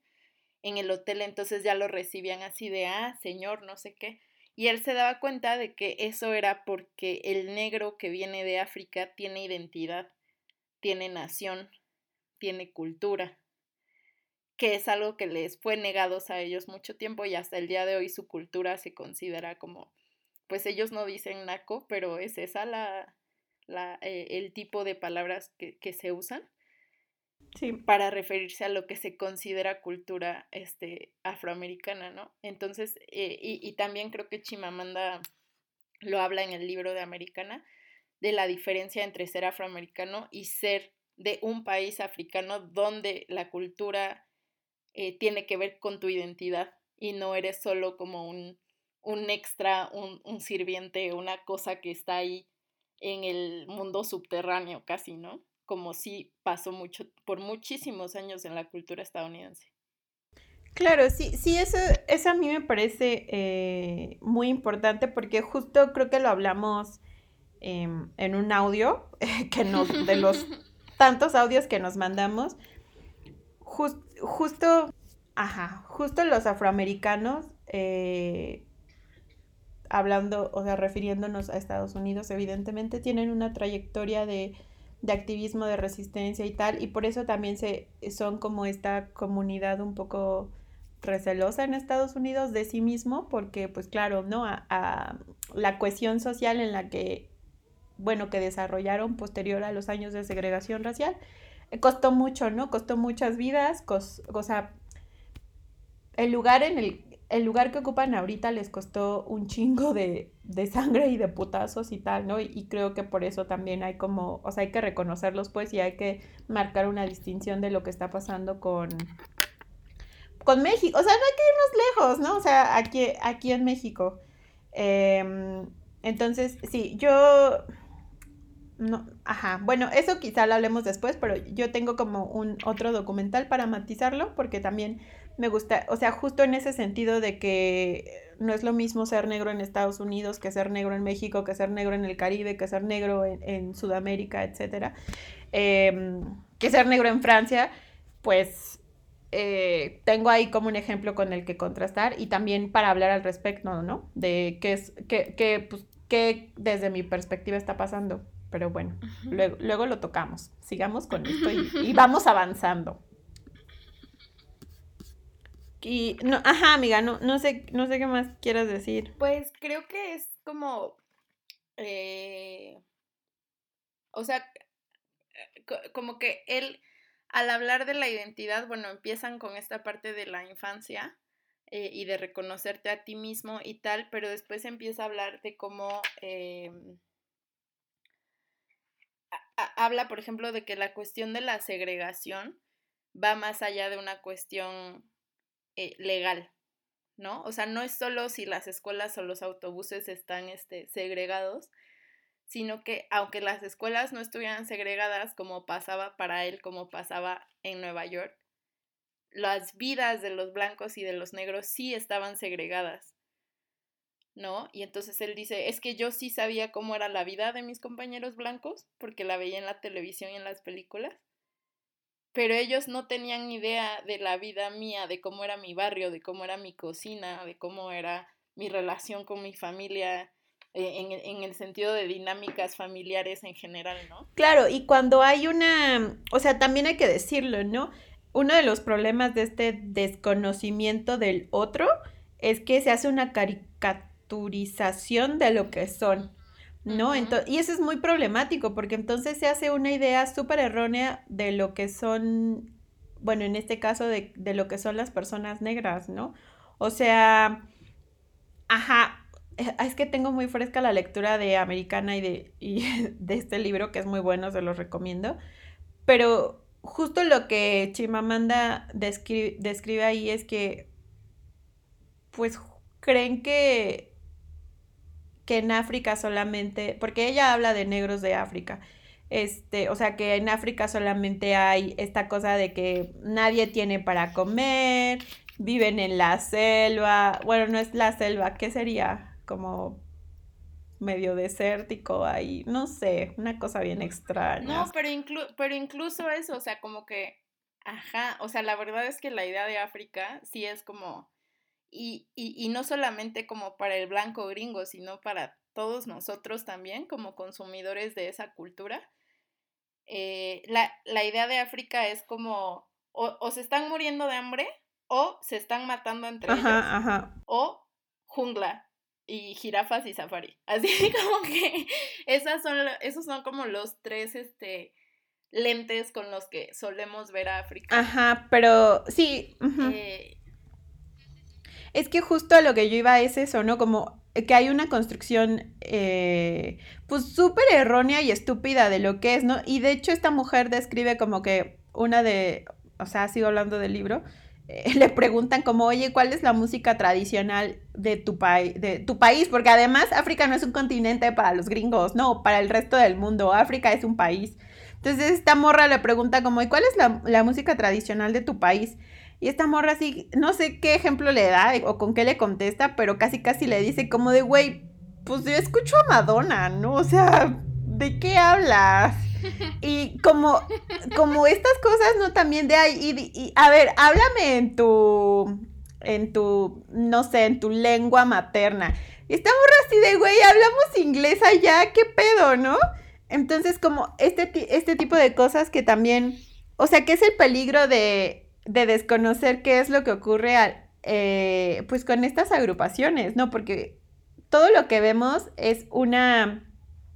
en el hotel entonces ya lo recibían así de, ah, señor, no sé qué. Y él se daba cuenta de que eso era porque el negro que viene de África tiene identidad, tiene nación, tiene cultura, que es algo que les fue negado a ellos mucho tiempo y hasta el día de hoy su cultura se considera como, pues ellos no dicen naco, pero es esa la, la eh, el tipo de palabras que, que se usan sí. para referirse a lo que se considera cultura este, afroamericana, ¿no? Entonces, eh, y, y, también creo que Chimamanda lo habla en el libro de Americana, de la diferencia entre ser afroamericano y ser de un país africano donde la cultura eh, tiene que ver con tu identidad y no eres solo como un, un extra, un, un sirviente, una cosa que está ahí en el mundo subterráneo casi, ¿no? como sí pasó mucho, por muchísimos años en la cultura estadounidense. Claro, sí, sí, eso, eso a mí me parece eh, muy importante porque justo creo que lo hablamos em, en un audio, que nos, de los tantos audios que nos mandamos, justo, ajá, justo los afroamericanos, eh, hablando, o sea, refiriéndonos a Estados Unidos, evidentemente tienen una trayectoria de de activismo, de resistencia y tal, y por eso también se, son como esta comunidad un poco recelosa en Estados Unidos de sí mismo, porque pues claro, ¿no? A, la cohesión social en la que, bueno, que desarrollaron posterior a los años de segregación racial, eh, costó mucho, ¿no? Costó muchas vidas, o sea, el lugar en el el lugar que ocupan ahorita les costó un chingo de, sangre y de putazos y tal, ¿no? Y, creo que por eso también hay como, o sea, hay que reconocerlos pues y hay que marcar una distinción de lo que está pasando con, con México. O sea, no hay que irnos lejos, ¿no? O sea, aquí, aquí en México. Em, entonces, sí, yo... No, ajá, bueno, eso quizá lo hablemos después, pero yo tengo como un otro documental para matizarlo, porque también me gusta, o sea, justo en ese sentido de que no es lo mismo ser negro en Estados Unidos que ser negro en México, que ser negro en el Caribe, que ser negro en, Sudamérica, etcétera, em, que ser negro en Francia, pues eh, tengo ahí como un ejemplo con el que contrastar y también para hablar al respecto, ¿no? De qué es, qué, pues, qué desde mi perspectiva está pasando. Pero bueno, luego, luego, lo tocamos. Sigamos con esto y vamos avanzando. Y no, ajá, amiga, no, no sé, no sé qué más quieras decir. Pues creo que es como eh, o sea, como que él, al hablar de la identidad, bueno, empiezan con esta parte de la infancia eh, y de reconocerte a ti mismo y tal, pero después empieza a hablar de cómo em, habla, por ejemplo, de que la cuestión de la segregación va más allá de una cuestión eh, legal, ¿no? O sea, no es solo si las escuelas o los autobuses están este, segregados, sino que aunque las escuelas no estuvieran segregadas como pasaba para él, como pasaba en Nueva York, las vidas de los blancos y de los negros sí estaban segregadas, ¿no? Y entonces él dice, es que yo sí sabía cómo era la vida de mis compañeros blancos, porque la veía en la televisión y en las películas, pero ellos no tenían idea de la vida mía, de cómo era mi barrio, de cómo era mi cocina, de cómo era mi relación con mi familia, eh, en, en, el sentido de dinámicas familiares en general, ¿no? Claro, y cuando hay una, o sea, también hay que decirlo, ¿no? Uno de los problemas de este desconocimiento del otro es que se hace una caricaturización de lo que son. ¿no? y eso es muy problemático porque entonces se hace una idea súper errónea de lo que son bueno, en este caso de, de lo que son las personas negras, ¿no? O sea, ajá, eh, es que tengo muy fresca la lectura de Americana y de, y de este libro, que es muy bueno, se los recomiendo. Pero justo lo que Chimamanda describe, describe ahí es que, pues, creen que, que en África solamente, porque ella habla de negros de África, este, o sea que en África solamente hay esta cosa de que nadie tiene para comer, viven en la selva, bueno, no es la selva, ¿qué sería? Como medio desértico ahí, no sé, una cosa bien extraña. No, pero, pero incluso eso, o sea, como que, ajá, o sea, la verdad es que la idea de África sí es como, y, y, y no solamente como para el blanco gringo, sino para todos nosotros también como consumidores de esa cultura. Eh, la, la, idea de África es como, o, o, se están muriendo de hambre, o se están matando entre ellos, ajá. o jungla y jirafas y safari. Así como que esas son, esos son como los tres, este, lentes con los que solemos ver a África. Ajá, pero sí. Eh, es que justo a lo que yo iba es eso, ¿no? Como que hay una construcción, eh, pues súper errónea y estúpida de lo que es, ¿no? Y de hecho esta mujer describe como que una de, o sea, sigo hablando del libro, le preguntan como, oye, ¿cuál es la música tradicional de tu, de tu país? Porque además África no es un continente para los gringos, no, para el resto del mundo, África es un país. Entonces esta morra le pregunta como, ¿y cuál es la música tradicional de tu país? Y esta morra así, no sé qué ejemplo le da o con qué le contesta, pero casi casi le dice como de, güey, pues yo escucho a Madonna, ¿no? O sea, ¿de qué hablas? Y como, como estas cosas, ¿no? También de ahí, y, a ver, háblame en tu, en tu, no sé, en tu lengua materna. Y estamos así de, güey, hablamos inglés allá, ¿qué pedo, no? Entonces, como este, este tipo de cosas que también, o sea, que es el peligro de, de desconocer qué es lo que ocurre al, eh, pues con estas agrupaciones, ¿no? Porque todo lo que vemos es una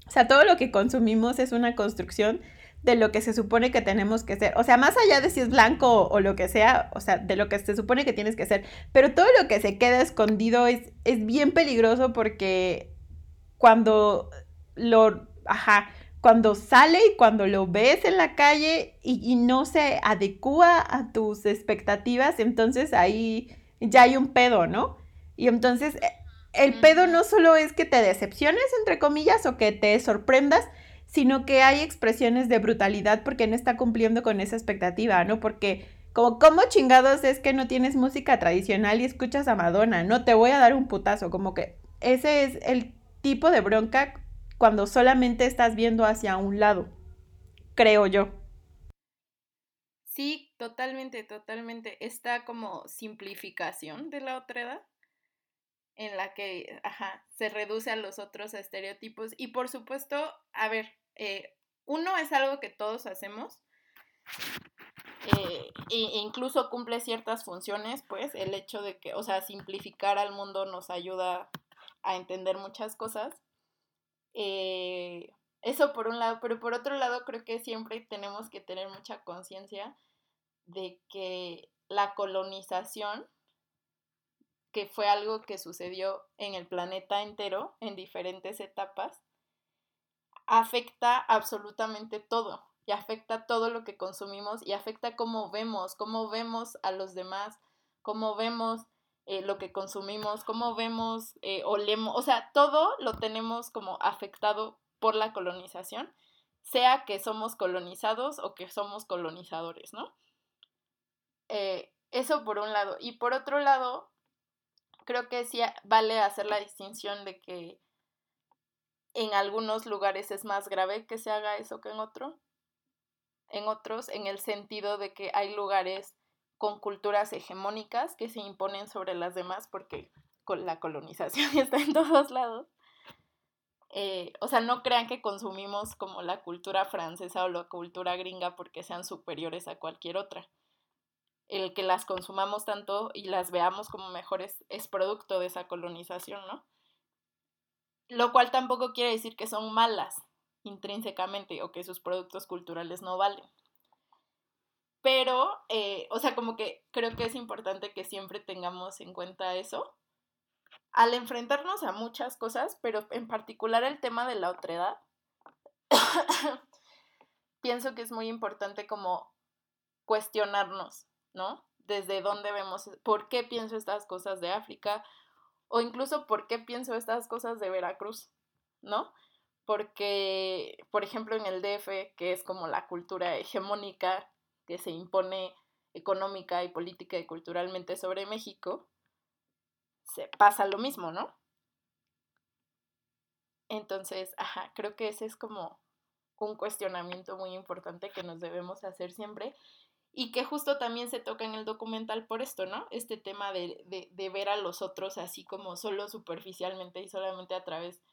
o sea, todo lo que consumimos es una construcción de lo que se supone que tenemos que ser. O sea, más allá de si es blanco o, lo que sea, o sea, de lo que se supone que tienes que ser. Pero todo lo que se queda escondido es, es bien peligroso porque cuando lo, ajá, cuando sale y cuando lo ves en la calle y, y no se adecua a tus expectativas, entonces ahí ya hay un pedo, ¿no? Y entonces el pedo no solo es que te decepciones, entre comillas, o que te sorprendas, sino que hay expresiones de brutalidad porque no está cumpliendo con esa expectativa, ¿no? Porque como, ¿cómo chingados es que no tienes música tradicional y escuchas a Madonna? No te voy a dar un putazo, como que ese es el tipo de bronca cuando solamente estás viendo hacia un lado, creo yo. Sí, totalmente, totalmente. Esta como simplificación de la otra edad en la que, ajá, se reduce a los otros estereotipos. Y por supuesto, a ver, eh, uno es algo que todos hacemos, eh, e incluso cumple ciertas funciones, pues el hecho de que, o sea, simplificar al mundo nos ayuda a entender muchas cosas. Eh, eso por un lado, pero por otro lado creo que siempre tenemos que tener mucha conciencia de que la colonización que fue algo que sucedió en el planeta entero en diferentes etapas, afecta absolutamente todo y afecta todo lo que consumimos y afecta cómo vemos, cómo vemos a los demás, cómo vemos eh, lo que consumimos, cómo vemos, eh, olemos, o sea, todo lo tenemos como afectado por la colonización, sea que somos colonizados o que somos colonizadores, ¿no? Eh, eso por un lado. Y por otro lado, creo que sí vale hacer la distinción de que en algunos lugares es más grave que se haga eso que en otro. En otros, en el sentido de que hay lugares con culturas hegemónicas que se imponen sobre las demás porque la colonización está en todos lados. Eh, o sea, no crean que consumimos como la cultura francesa o la cultura gringa porque sean superiores a cualquier otra el que las consumamos tanto y las veamos como mejores es producto de esa colonización, ¿no? Lo cual tampoco quiere decir que son malas intrínsecamente o que sus productos culturales no valen. Pero, eh, o sea, como que creo que es importante que siempre tengamos en cuenta eso al enfrentarnos a muchas cosas, pero en particular el tema de la otredad, pienso que es muy importante como cuestionarnos, ¿no? Desde dónde vemos, por qué pienso estas cosas de África o incluso por qué pienso estas cosas de Veracruz, ¿no? Porque, por ejemplo, en el DF, que es como la cultura hegemónica que se impone económica y política y culturalmente sobre México, se pasa lo mismo, ¿no? Entonces, ajá, creo que ese es como un cuestionamiento muy importante que nos debemos hacer siempre y que justo también se toca en el documental por esto, ¿no? Este tema de, de, de ver a los otros así como solo superficialmente y solamente a través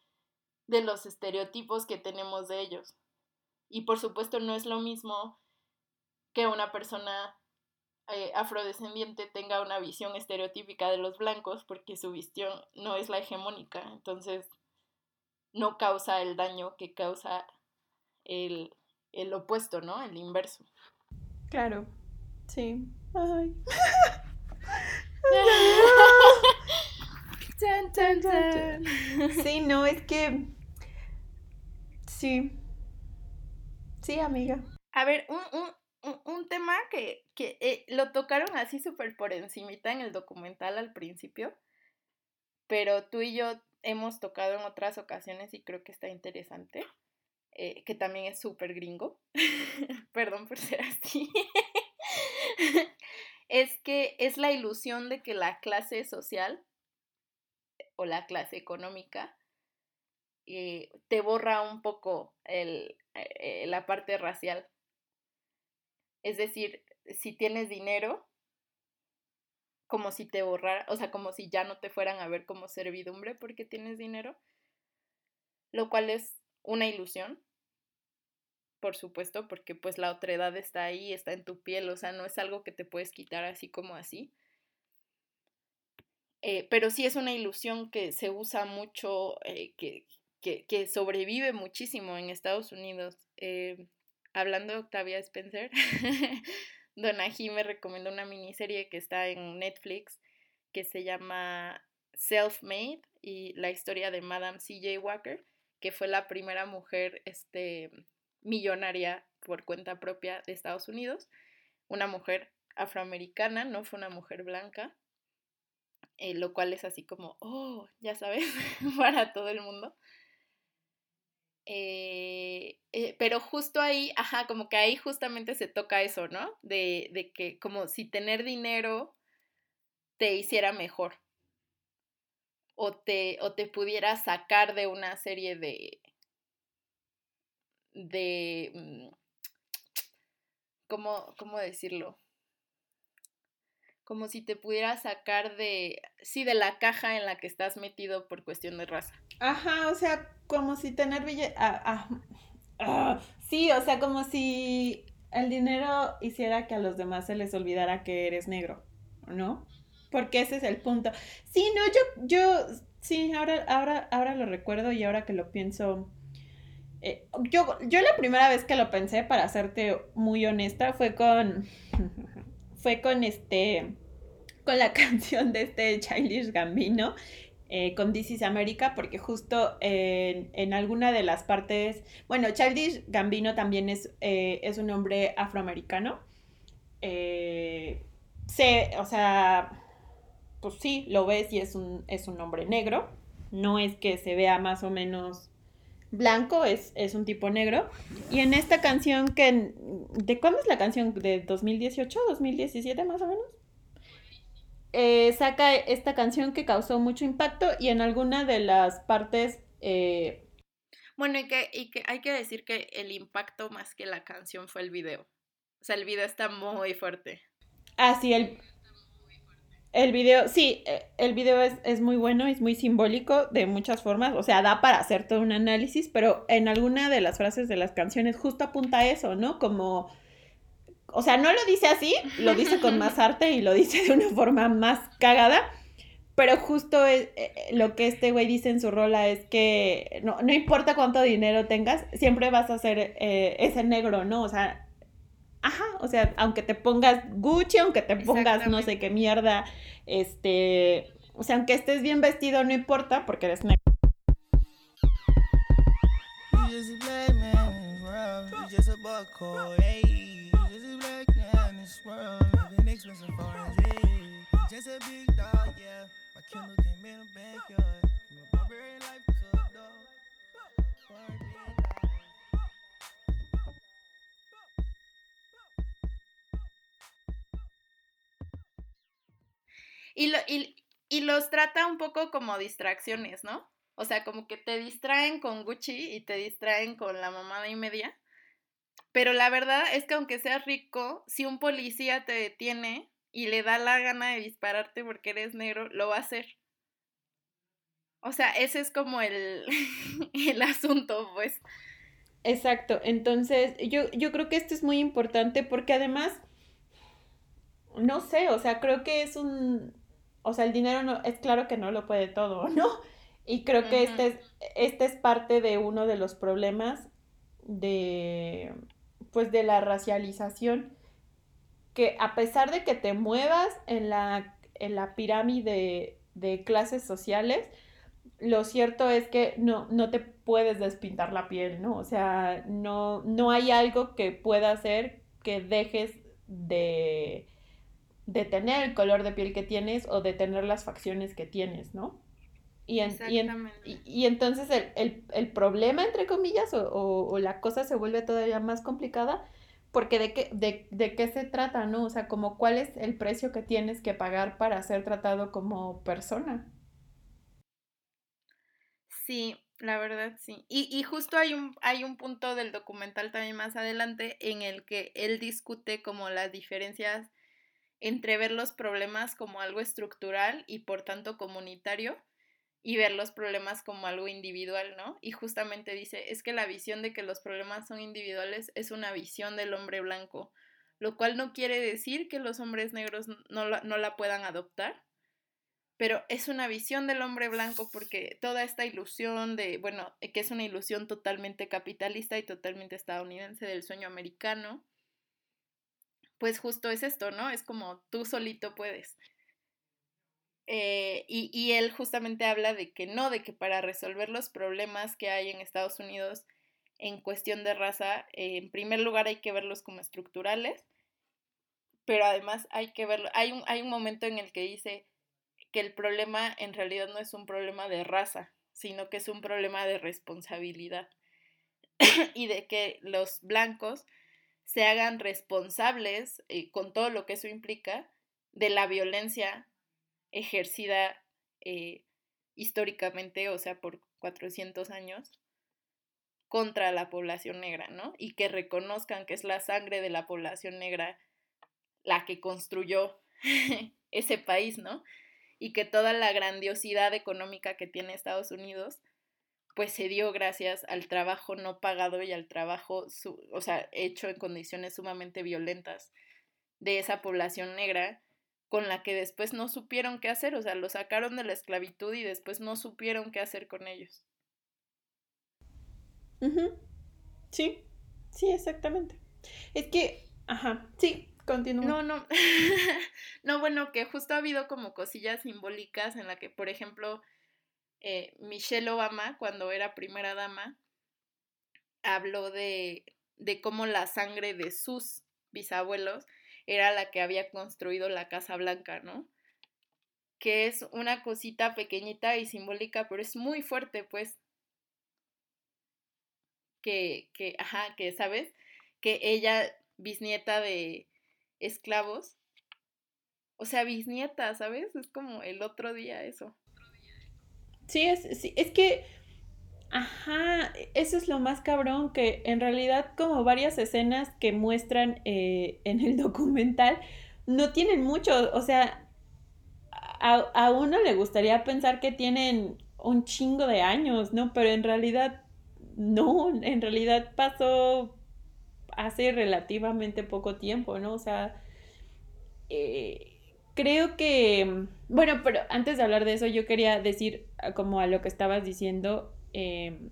de los estereotipos que tenemos de ellos. Y por supuesto no es lo mismo que una persona eh, afrodescendiente tenga una visión estereotípica de los blancos porque su visión no es la hegemónica, entonces no causa el daño que causa el, el opuesto, ¿no? El inverso. Claro, sí. Ay. Sí, no, es que... Sí. Sí, amiga. A ver, un, un, un, tema que, que eh, lo tocaron así súper por encimita en el documental al principio, pero tú y yo hemos tocado en otras ocasiones y creo que está interesante, eh, que también es súper gringo, perdón por ser así, es que es la ilusión de que la clase social o la clase económica eh, te borra un poco la parte racial es decir, si tienes dinero, como si te borrara, o sea, como si ya no te fueran a ver como servidumbre porque tienes dinero, lo cual es una ilusión, por supuesto, porque pues la otredad está ahí, está en tu piel, o sea, no es algo que te puedes quitar así como así. Eh, pero sí es una ilusión que se usa mucho, eh, que, que, que, sobrevive muchísimo en Estados Unidos. Eh, hablando de Octavia Spencer, Donají me recomendó una miniserie que está en Netflix que se llama Self-Made y la historia de Madame C.J. Walker, que fue la primera mujer este, millonaria por cuenta propia de Estados Unidos, una mujer afroamericana, no fue una mujer blanca, eh, lo cual es así como, oh, ya sabes, para todo el mundo. Eh, eh, pero justo ahí, ajá, como que ahí justamente se toca eso, ¿no? De, de que como si tener dinero te hiciera mejor. O te, o te pudiera sacar de una serie de. de. Mm, ¿Cómo, cómo decirlo? Como si te pudiera sacar de. sí, de la caja en la que estás metido por cuestión de raza. Ajá, o sea, como si tener billete... Ah, ah, ah, sí, o sea, como si el dinero hiciera que a los demás se les olvidara que eres negro, ¿no? Porque ese es el punto. Sí, no, yo, yo, sí, ahora, ahora, ahora lo recuerdo y ahora que lo pienso... Eh, yo, yo la primera vez que lo pensé, para serte muy honesta, fue con... fue con este... con la canción de este Childish Gambino eh, con This is America, porque justo en, alguna de las partes, bueno, Childish Gambino también es, eh, es un hombre afroamericano. Eh, o sea, pues sí, lo ves y es un, es un hombre negro. No es que se vea más o menos blanco, es, es un tipo negro. Y en esta canción que... ¿De cuándo es la canción? ¿De 2018? ¿2017 más o menos? Eh, saca esta canción que causó mucho impacto y en alguna de las partes... Eh, bueno, y que, y que hay que decir que el impacto más que la canción fue el video. O sea, el video está muy fuerte. Ah, sí, el, el video, sí, eh, el video es, es, muy bueno, es muy simbólico de muchas formas, o sea, da para hacer todo un análisis, pero en alguna de las frases de las canciones justo apunta a eso, ¿no? Como o sea, no lo dice así, lo dice con más arte y lo dice de una forma más cagada. Pero justo eh, eh, lo que este güey dice en su rola es que no, importa cuánto dinero tengas, siempre vas a ser eh, ese negro, ¿no? O sea, Ajá, o sea, aunque te pongas Gucci, aunque te pongas no sé qué mierda, este, o sea, aunque estés bien vestido no importa porque eres negro. Y, y los trata un poco como distracciones, ¿no? O sea, como que te distraen con Gucci y te distraen con la mamada y media. Pero la verdad es que aunque seas rico, si un policía te detiene y le da la gana de dispararte porque eres negro, lo va a hacer. O sea, ese es como el, el asunto, pues. Exacto. Entonces, yo, yo creo que esto es muy importante porque además, no sé, o sea, creo que es un, o sea, el dinero no, es claro que no lo puede todo, ¿no? Y creo que este es, este es parte de uno de los problemas de, pues, de la racialización, que a pesar de que te muevas en la, en la pirámide de clases sociales, lo cierto es que no, no te puedes despintar la piel, ¿no? O sea, no, no hay algo que pueda hacer que dejes de, de tener el color de piel que tienes o de tener las facciones que tienes, ¿no? Y, y, entonces el, problema, entre comillas, o, la cosa se vuelve todavía más complicada, porque de qué, de, de qué se trata, ¿no? O sea, como cuál es el precio que tienes que pagar para ser tratado como persona. Sí, la verdad sí. Y, y justo hay un, hay un punto del documental también más adelante en el que él discute como las diferencias entre ver los problemas como algo estructural y por tanto comunitario y ver los problemas como algo individual, ¿no? Y justamente dice, es que la visión de que los problemas son individuales es una visión del hombre blanco, lo cual no quiere decir que los hombres negros no la, no la puedan adoptar, pero es una visión del hombre blanco porque toda esta ilusión de, bueno, que es una ilusión totalmente capitalista y totalmente estadounidense del sueño americano, pues justo es esto, ¿no? Es como tú solito puedes. Eh, y, él justamente habla de que no, de que para resolver los problemas que hay en Estados Unidos en cuestión de raza, en primer lugar hay que verlos como estructurales, pero además hay que verlo, hay un, hay un momento en el que dice que el problema en realidad no es un problema de raza, sino que es un problema de responsabilidad. Y de que los blancos se hagan responsables, eh, con todo lo que eso implica, de la violencia ejercida eh, históricamente, o sea, por 400 años, contra la población negra, ¿no? Y que reconozcan que es la sangre de la población negra la que construyó ese país, ¿no? Y que toda la grandiosidad económica que tiene Estados Unidos pues se dio gracias al trabajo no pagado y al trabajo, o sea, hecho en condiciones sumamente violentas de esa población negra con la que después no supieron qué hacer, o sea, lo sacaron de la esclavitud y después no supieron qué hacer con ellos. Sí, sí, exactamente. Es que, ajá, sí, continúa. No, no, no, bueno, que justo ha habido como cosillas simbólicas en la que, por ejemplo, eh, Michelle Obama, cuando era primera dama, habló de, de cómo la sangre de sus bisabuelos era la que había construido la Casa Blanca, ¿no? Que es una cosita pequeñita y simbólica, pero es muy fuerte, pues. Que, que, ajá, que, ¿sabes? Que ella, bisnieta de esclavos, o sea, bisnieta, ¿sabes? Es como el otro día eso. Sí, es, es que, ajá, eso es lo más cabrón, que en realidad como varias escenas que muestran eh, en el documental no tienen mucho, o sea, a, a, uno le gustaría pensar que tienen un chingo de años, ¿no? Pero en realidad no, en realidad pasó hace relativamente poco tiempo, ¿no? O sea, eh, creo que, bueno, pero antes de hablar de eso, yo quería decir, ah, como a lo que estabas diciendo, em,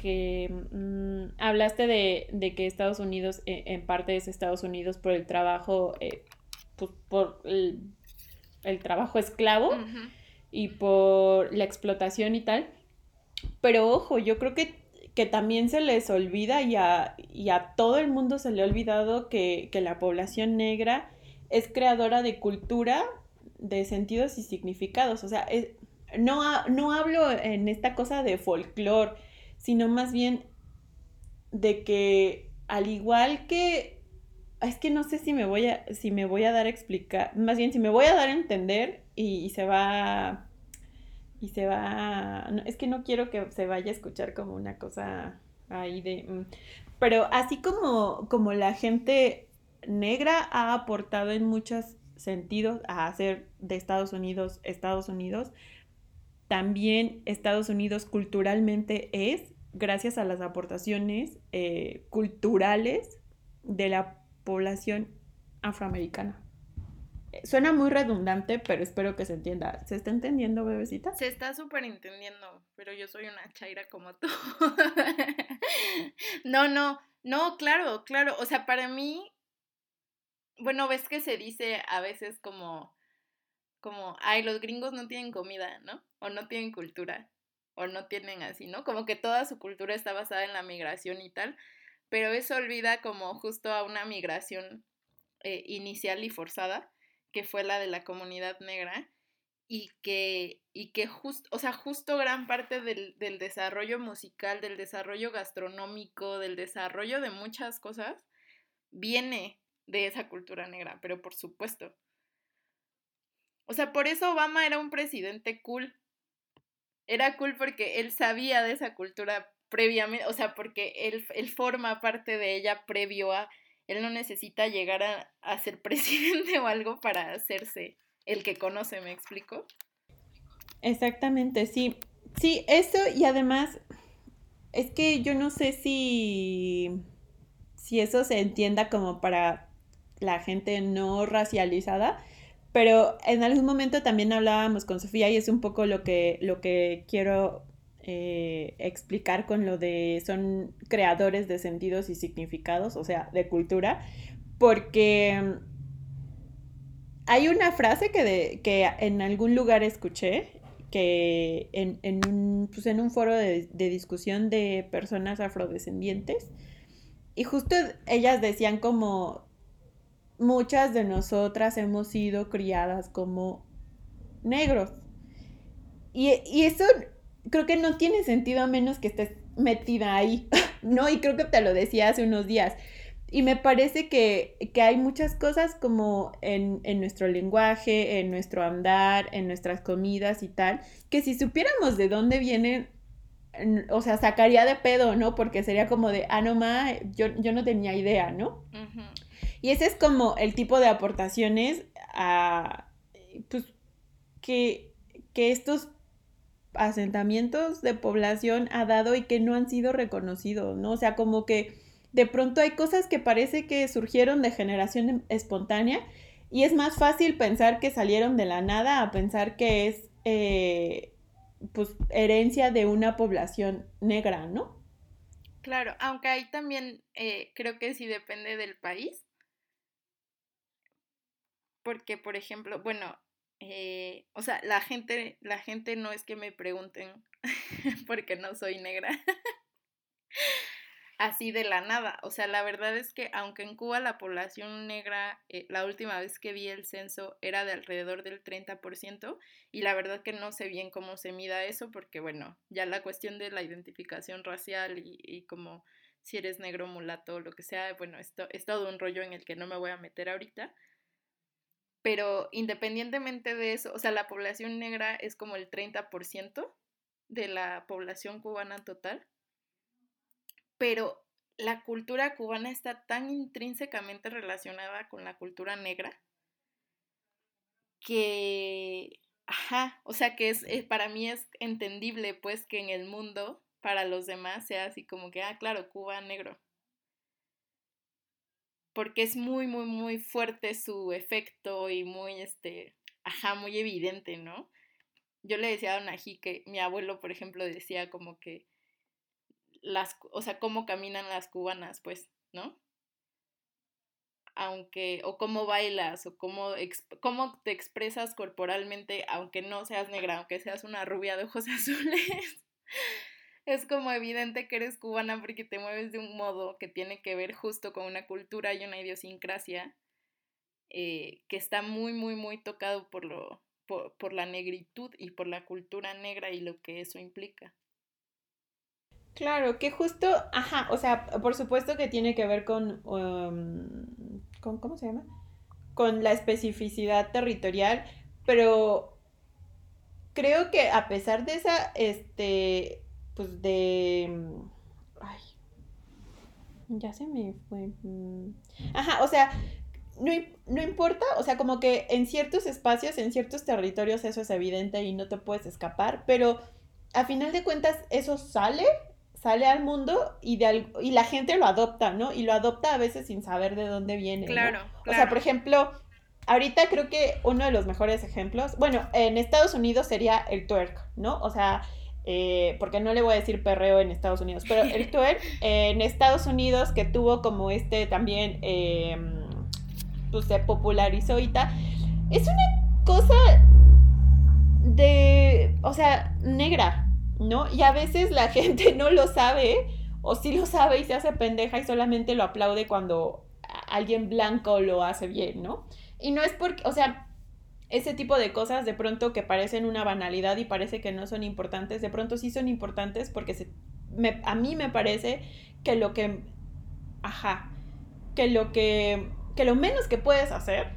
que mm, hablaste de, que Estados Unidos, eh, en parte es Estados Unidos por el trabajo, eh, pues, por el, trabajo esclavo y por la explotación y tal. Pero ojo, yo creo que, que también se les olvida y a, y a, todo el mundo se le ha olvidado que, que la población negra es creadora de cultura, de sentidos y significados. O sea, no, no hablo en esta cosa de folclore, sino más bien de que al igual que es que no sé si me voy a si me voy a dar a explicar, más bien si me voy a dar a entender y, se va y se va es que no quiero que se vaya a escuchar como una cosa ahí de mm, pero así como como la gente negra ha aportado en muchos sentidos a hacer de Estados Unidos Estados Unidos también Estados Unidos culturalmente es gracias a las aportaciones eh, culturales de la población afroamericana. Eh, suena muy redundante, pero espero que se entienda. ¿Se está entendiendo, bebecita? Se está súper entendiendo, pero yo soy una chaira como tú. no, no, no, claro, claro. O sea, para mí, bueno, ves que se dice a veces como, como, ay, los gringos no tienen comida, ¿no? O no tienen cultura, o no tienen así, ¿no? Como que toda su cultura está basada en la migración y tal, pero eso olvida como justo a una migración eh, inicial y forzada, que fue la de la comunidad negra, y que, y que justo, o sea, justo gran parte del, del desarrollo musical, del desarrollo gastronómico, del desarrollo de muchas cosas, viene de esa cultura negra, pero por supuesto. O sea, por eso Obama era un presidente cool. Era cool porque él sabía de esa cultura previamente, o sea, porque él, él forma parte de ella previo a, él no necesita llegar a, ser presidente o algo para hacerse el que conoce, ¿me explico? Exactamente, sí. Sí, eso y además es que yo no sé si, si eso se entienda como para la gente no racializada, pero en algún momento también hablábamos con Sofía y es un poco lo que, lo que quiero eh, explicar con lo de son creadores de sentidos y significados, o sea, de cultura, porque mm, hay una frase que, de, que en algún lugar escuché que en, en, un, pues en un foro de, de discusión de personas afrodescendientes y justo ellas decían como muchas de nosotras hemos sido criadas como negros. Y, eso creo que no tiene sentido a menos que estés metida ahí, ¿no? Y creo que te lo decía hace unos días. Y me parece que, hay muchas cosas como en, en, nuestro lenguaje, en nuestro andar, en nuestras comidas y tal, que si supiéramos de dónde vienen, o sea, sacaría de pedo, ¿no? Porque sería como de, ah, no, ma, yo, yo no tenía idea, ¿no? Y ese es como el tipo de aportaciones a, pues, que, que estos asentamientos de población ha dado y que no han sido reconocidos, ¿no? O sea, como que de pronto hay cosas que parece que surgieron de generación espontánea y es más fácil pensar que salieron de la nada a pensar que es, eh, pues, herencia de una población negra, ¿no? Claro, aunque ahí también eh, creo que sí depende del país, porque, por ejemplo, bueno, eh, o sea, la gente, la gente no es que me pregunten porque no soy negra. Así de la nada. O sea, la verdad es que aunque en Cuba la población negra, eh, la última vez que vi el censo era de alrededor del 30%, y la verdad que no sé bien cómo se mida eso, porque bueno, ya la cuestión de la identificación racial y, y como si eres negro, mulato, lo que sea, bueno, esto es todo un rollo en el que no me voy a meter ahorita pero independientemente de eso, o sea, la población negra es como el 30% de la población cubana total, pero la cultura cubana está tan intrínsecamente relacionada con la cultura negra que, ajá, o sea que es, eh, para mí es entendible pues que en el mundo para los demás sea así como que, ah, claro, Cuba negro porque es muy, muy, muy fuerte su efecto y muy, este, ajá, muy evidente, ¿no? Yo le decía a Donají que mi abuelo, por ejemplo, decía como que las, o sea, cómo caminan las cubanas, pues, ¿no? Aunque, o cómo bailas, o cómo, cómo te expresas corporalmente, aunque no seas negra, aunque seas una rubia de ojos azules. Es como evidente que eres cubana porque te mueves de un modo que tiene que ver justo con una cultura y una idiosincrasia eh, que está muy, muy, muy tocado por, lo, por, por, la negritud y por la cultura negra y lo que eso implica. Claro, que justo, ajá, o sea, por supuesto que tiene que ver con, um, con ¿cómo se llama? Con la especificidad territorial, pero creo que a pesar de esa, este, pues de, ay, ya se me fue. Mm, ajá, o sea, no, no, importa, o sea, como que en ciertos espacios, en ciertos territorios eso es evidente y no te puedes escapar, pero a final de cuentas eso sale sale al mundo y, de, y la gente lo adopta, ¿no? Y lo adopta a veces sin saber de dónde viene. Claro, claro. O sea, por ejemplo, ahorita creo que uno de los mejores ejemplos, bueno, en Estados Unidos sería el twerk, ¿no? O sea, eh, porque no le voy a decir perreo en Estados Unidos, pero el twerk en Estados Unidos que tuvo como este también, em, pues se popularizó ahorita, es una cosa de, o sea, negra, ¿no? Y a veces la gente no lo sabe o sí lo sabe y se hace pendeja y solamente lo aplaude cuando alguien blanco lo hace bien, ¿no? Y no es porque, o sea, ese tipo de cosas de pronto que parecen una banalidad y parece que no son importantes, de pronto sí son importantes porque se, a mí me parece que lo que, ajá, que lo que, que lo menos que puedes hacer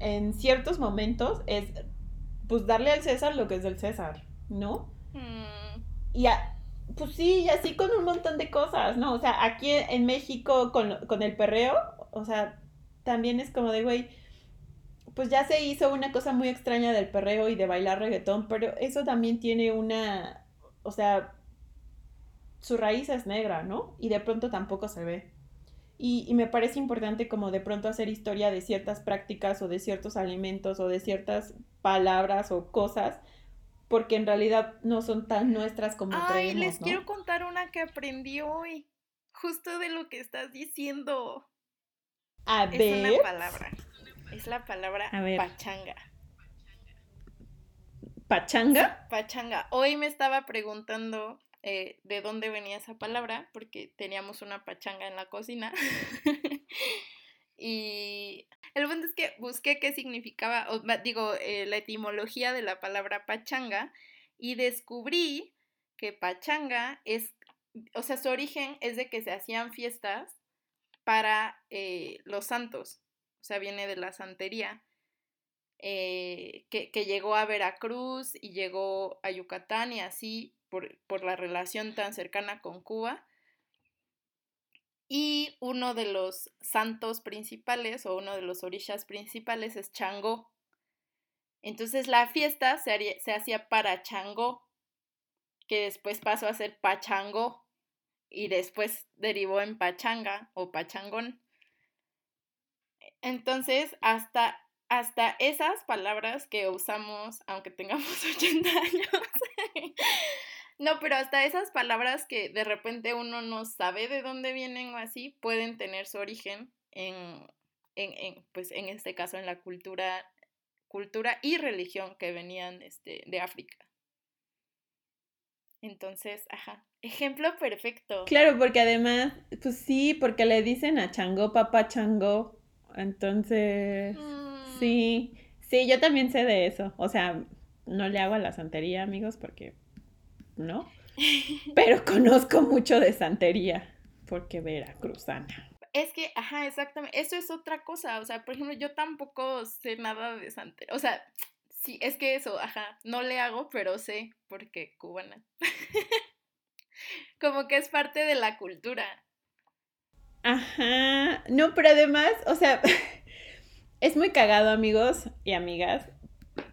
en ciertos momentos es pues darle al César lo que es del César, ¿no? Mm. Y pues sí, y así con un montón de cosas, ¿no? O sea, aquí en México con, el perreo, o sea, también es como de, güey, pues ya se hizo una cosa muy extraña del perreo y de bailar reggaetón, pero eso también tiene una, o sea, su raíz es negra, ¿no? Y de pronto tampoco se ve. Y, y, me parece importante como de pronto hacer historia de ciertas prácticas o de ciertos alimentos o de ciertas palabras o cosas porque en realidad no son tan nuestras como Ay, les quiero contar una que aprendí hoy, justo de lo que estás diciendo. A ver. Es una palabra. Es la palabra pachanga. ¿Pachanga? Pachanga. Hoy me estaba preguntando eh, de dónde venía esa palabra, porque teníamos una pachanga en la cocina. y el punto es que busqué qué significaba, digo, eh, la etimología de la palabra pachanga y descubrí que pachanga es, o sea, su origen es de que se hacían fiestas para eh, los santos, o sea, viene de la santería, eh, que, llegó a Veracruz y llegó a Yucatán y así por, por la relación tan cercana con Cuba y uno de los santos principales o uno de los orishas principales es Changó. Entonces la fiesta se, se hacía para Changó, que después pasó a ser Pachangó y después derivó en Pachanga o Pachangón. Entonces, hasta, hasta esas palabras que usamos, aunque tengamos 80 años, no, pero hasta esas palabras que de repente uno no sabe de dónde vienen o así, pueden tener su origen en, en, pues en este caso en la cultura, cultura y religión que venían este, de África. Entonces, ajá, ejemplo perfecto. Claro, porque además, pues sí, porque le dicen a Chango, papá Chango. Entonces, mm. sí, sí, yo también sé de eso. O sea, no le hago a la santería, amigos, porque ¿no? Pero conozco mucho de santería, porque veracruzana. Es que, ajá, exactamente, eso es otra cosa, o sea, por ejemplo, yo tampoco sé nada de santería, o sea, sí, es que eso, ajá, no le hago, pero sé, porque cubana. Como que es parte de la cultura. Ajá, no, pero además, o sea, es muy cagado, amigos y amigas,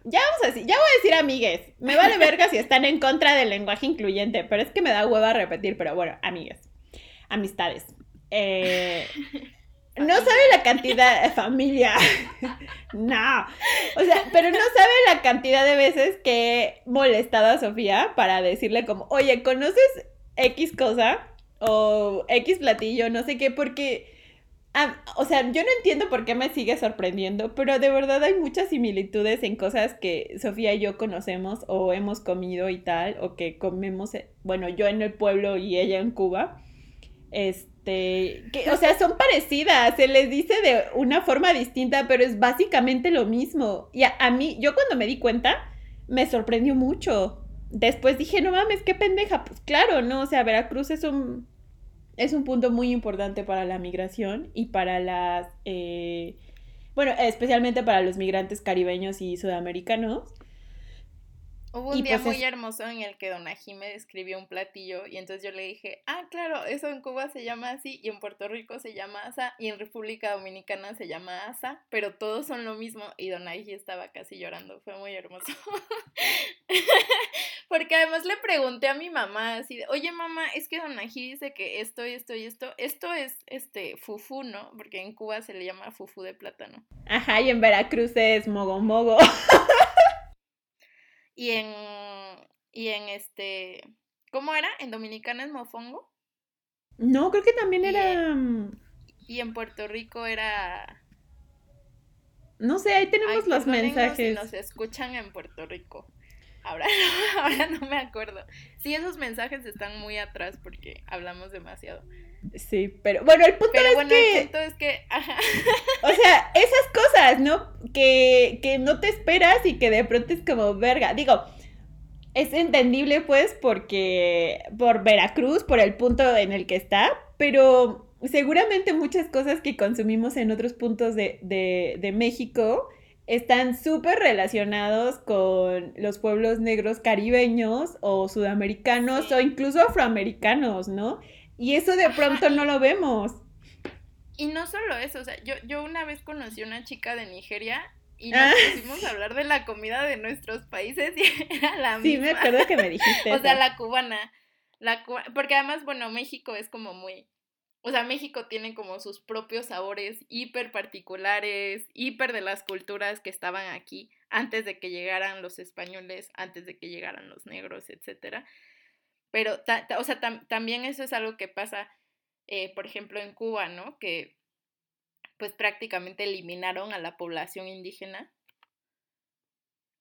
ya vamos a decir, ya voy a decir amigues. Me vale verga si están en contra del lenguaje incluyente, pero es que me da hueva repetir, pero bueno, amigues. Amistades. Eh, no sabe la cantidad de familia. no. O sea, pero no sabe la cantidad de veces que he molestado a Sofía para decirle como, oye, ¿conoces X cosa? O X platillo, no sé qué, porque, ah, o sea, yo no entiendo por qué me sigue sorprendiendo, pero de verdad hay muchas similitudes en cosas que Sofía y yo conocemos o hemos comido y tal, o que comemos, eh, bueno, yo en el pueblo y ella en Cuba. Este, que, o sea, son parecidas, se les dice de una forma distinta, pero es básicamente lo mismo. Y a mí, yo cuando me di cuenta, me sorprendió mucho después dije, no mames, qué pendeja. Pues claro, ¿no? O sea, Veracruz es un, es un punto muy importante para la migración y para las, eh, bueno, especialmente para los migrantes caribeños y sudamericanos. Hubo un día pues muy hermoso en el que Don me describió un platillo y entonces yo le dije, ah, claro, eso en Cuba se llama así y en Puerto Rico se llama asa y en República Dominicana se llama asa, pero todos son lo mismo y Don estaba casi llorando, fue muy hermoso. Porque además le pregunté a mi mamá así de, oye mamá, es que Don dice que esto y esto y esto, esto es este fufu, ¿no? Porque en Cuba se le llama fufu de plátano. Ajá, y en Veracruz es mogo mogo. Y en, y en este, ¿cómo era? ¿En Dominicana es mofongo? No, creo que también era... Mm, y en Puerto Rico era... No sé, ahí tenemos los mensajes. Si nos escuchan en Puerto Rico. Ahora, ahora no me acuerdo. Sí, esos mensajes están muy atrás porque hablamos demasiado. Sí, pero bueno, el punto es que. El punto es que. O sea, esas cosas, ¿no? Que, que no te esperas y que de pronto es como verga. Digo, es entendible, pues, porque. Por Veracruz, por el punto en el que está, pero seguramente muchas cosas que consumimos en otros puntos de, de, de México están súper relacionados con los pueblos negros caribeños o sudamericanos o incluso afroamericanos, ¿no? Y eso de pronto no lo vemos. Y no solo eso, o sea, yo, yo una vez conocí a una chica de Nigeria y nos ah. pusimos a hablar de la comida de nuestros países y era la misma. Sí, me acuerdo que me dijiste. o sea, la cubana. La porque además, bueno, México es como muy. O sea, México tiene como sus propios sabores hiper particulares, hiper de las culturas que estaban aquí antes de que llegaran los españoles, antes de que llegaran los negros, etcétera. Pero, o sea, también eso es algo que pasa, eh, por ejemplo, en Cuba, ¿no? Que pues prácticamente eliminaron a la población indígena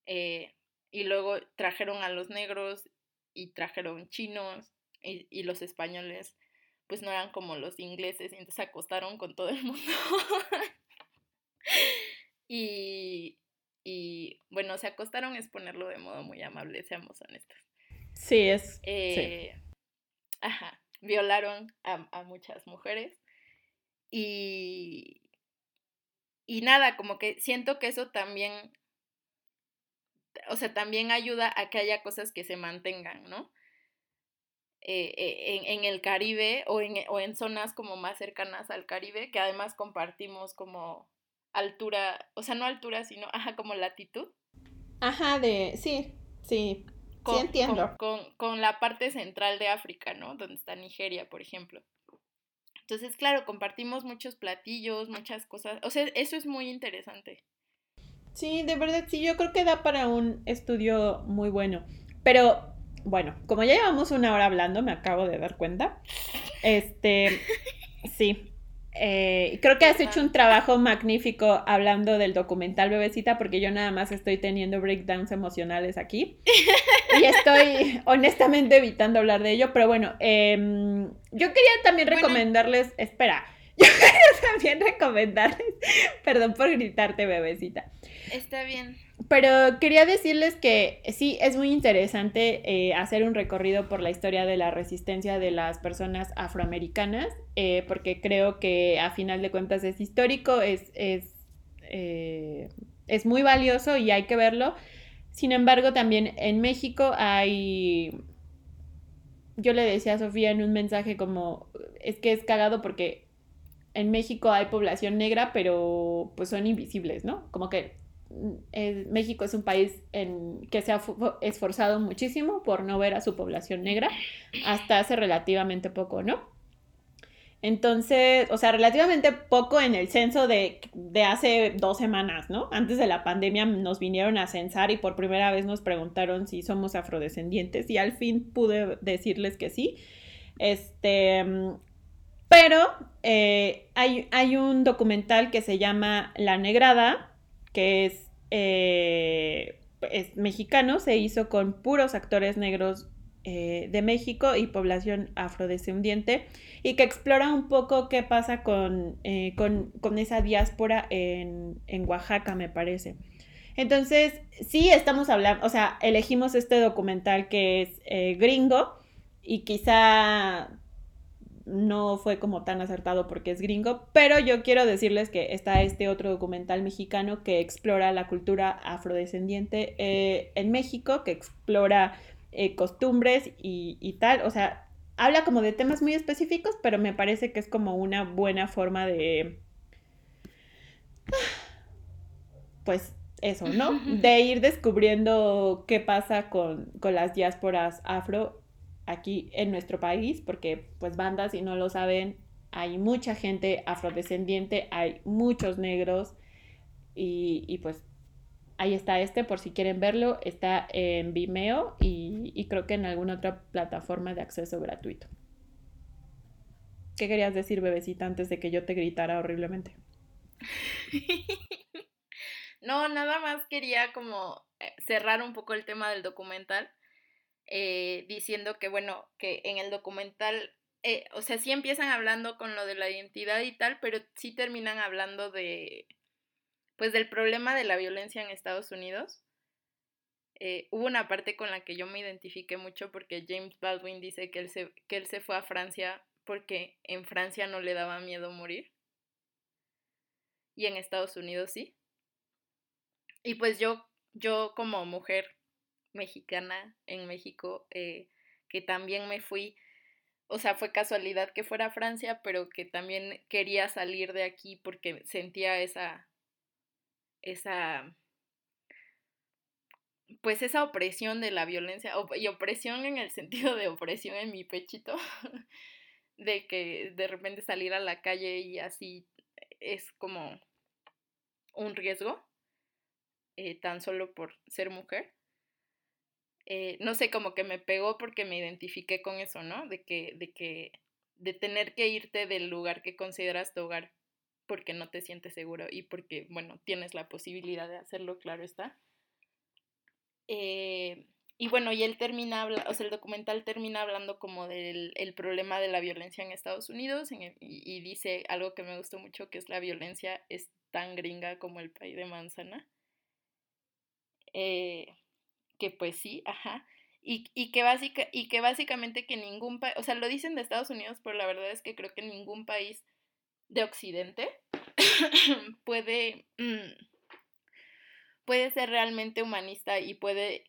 eh, y luego trajeron a los negros y trajeron chinos y, y, los españoles pues no eran como los ingleses y entonces se acostaron con todo el mundo. y, y bueno, se acostaron es ponerlo de modo muy amable, seamos honestos. Sí, es. Eh, ajá, violaron a, muchas mujeres. Y, y nada, como que siento que eso también, o sea, también ayuda a que haya cosas que se mantengan, ¿no? Eh, eh, en, en, el Caribe o en, o en zonas como más cercanas al Caribe, que además compartimos como altura, o sea, no altura, sino, ajá, como latitud. Ajá, de, sí, sí, con, entiendo. Con, la parte central de África, ¿no? Donde está Nigeria, por ejemplo. Entonces, claro, compartimos muchos platillos, muchas cosas. O sea, eso es muy interesante. Sí, de verdad, sí, yo creo que da para un estudio muy bueno. Pero, bueno, como ya llevamos una hora hablando, me acabo de dar cuenta. Este, sí, eh, creo que has hecho un trabajo magnífico hablando del documental Bebecita, porque yo nada más estoy teniendo breakdowns emocionales aquí. Y estoy honestamente evitando hablar de ello, pero bueno, em, yo quería también recomendarles, espera, yo quería también recomendarles, perdón por gritarte, bebecita. Está bien. Pero quería decirles que sí, es muy interesante eh, hacer un recorrido por la historia de la resistencia de las personas afroamericanas, eh, porque creo que a final de cuentas es histórico, es, es, eh, es muy valioso y hay que verlo. Sin embargo, también en México hay... Yo le decía a Sofía en un mensaje como, es que es cagado porque en México hay población negra, pero pues son invisibles, ¿no? Como que México es un país en que se ha esforzado muchísimo por no ver a su población negra hasta hace relativamente poco, ¿no? Entonces, o sea, relativamente poco en el censo de, de, hace dos semanas, ¿no? Antes de la pandemia nos vinieron a censar y por primera vez nos preguntaron si somos afrodescendientes y al fin pude decirles que sí. Este, pero eh, hay, hay, un documental que se llama La Negrada, que es, eh, es mexicano, se hizo con puros actores negros eh, de México y población afrodescendiente y que explora un poco qué pasa con, con, con esa diáspora en, en, Oaxaca, me parece. Entonces, sí estamos hablando, o sea, elegimos este documental que es gringo y quizá no fue como tan acertado porque es gringo, pero yo quiero decirles que está este otro documental mexicano que explora la cultura afrodescendiente eh, en México, que explora eh, costumbres y, y, tal, o sea, habla como de temas muy específicos, pero me parece que es como una buena forma de... Pues eso, ¿no? De ir descubriendo qué pasa con, con las diásporas afro aquí en nuestro país, porque pues bandas, si no lo saben, hay mucha gente afrodescendiente, hay muchos negros y, pues ahí está este por si quieren verlo, está en Vimeo y, creo que en alguna otra plataforma de acceso gratuito. ¿Qué querías decir, bebecita, antes de que yo te gritara horriblemente? no, nada más quería como eh, cerrar un poco el tema del documental eh, diciendo que, bueno, que en el documental, eh, o sea, sí empiezan hablando con lo de la identidad y tal, pero sí terminan hablando de, pues, del problema de la violencia en Estados Unidos. Eh, hubo una parte con la que yo me identifiqué mucho porque James Baldwin dice que él, se, que él se fue a Francia porque en Francia no le daba miedo morir. Y en Estados Unidos sí. Y pues yo, yo como mujer mexicana en México, eh, que también me fui, o sea, fue casualidad que fuera a Francia, pero que también quería salir de aquí porque sentía esa, esa, pues esa opresión de la violencia, y opresión en el sentido de opresión en mi pechito, de que de repente salir a la calle y así es como un riesgo, eh, tan solo por ser mujer. Eh, no sé, como que me pegó porque me identifiqué con eso, ¿no? De que, de que, de tener que irte del lugar que consideras tu hogar porque no te sientes seguro y porque, bueno, tienes la posibilidad de hacerlo, claro está. Eh, y bueno, y él termina, o sea, el documental termina hablando como del el problema de la violencia en Estados Unidos y, dice algo que me gustó mucho, que es la violencia es tan gringa como el país de manzana. Eh, que pues sí, ajá. Y, y, que básica, y que básicamente que ningún país, o sea, lo dicen de Estados Unidos, pero la verdad es que creo que ningún país de Occidente puede, mm, puede ser realmente humanista y puede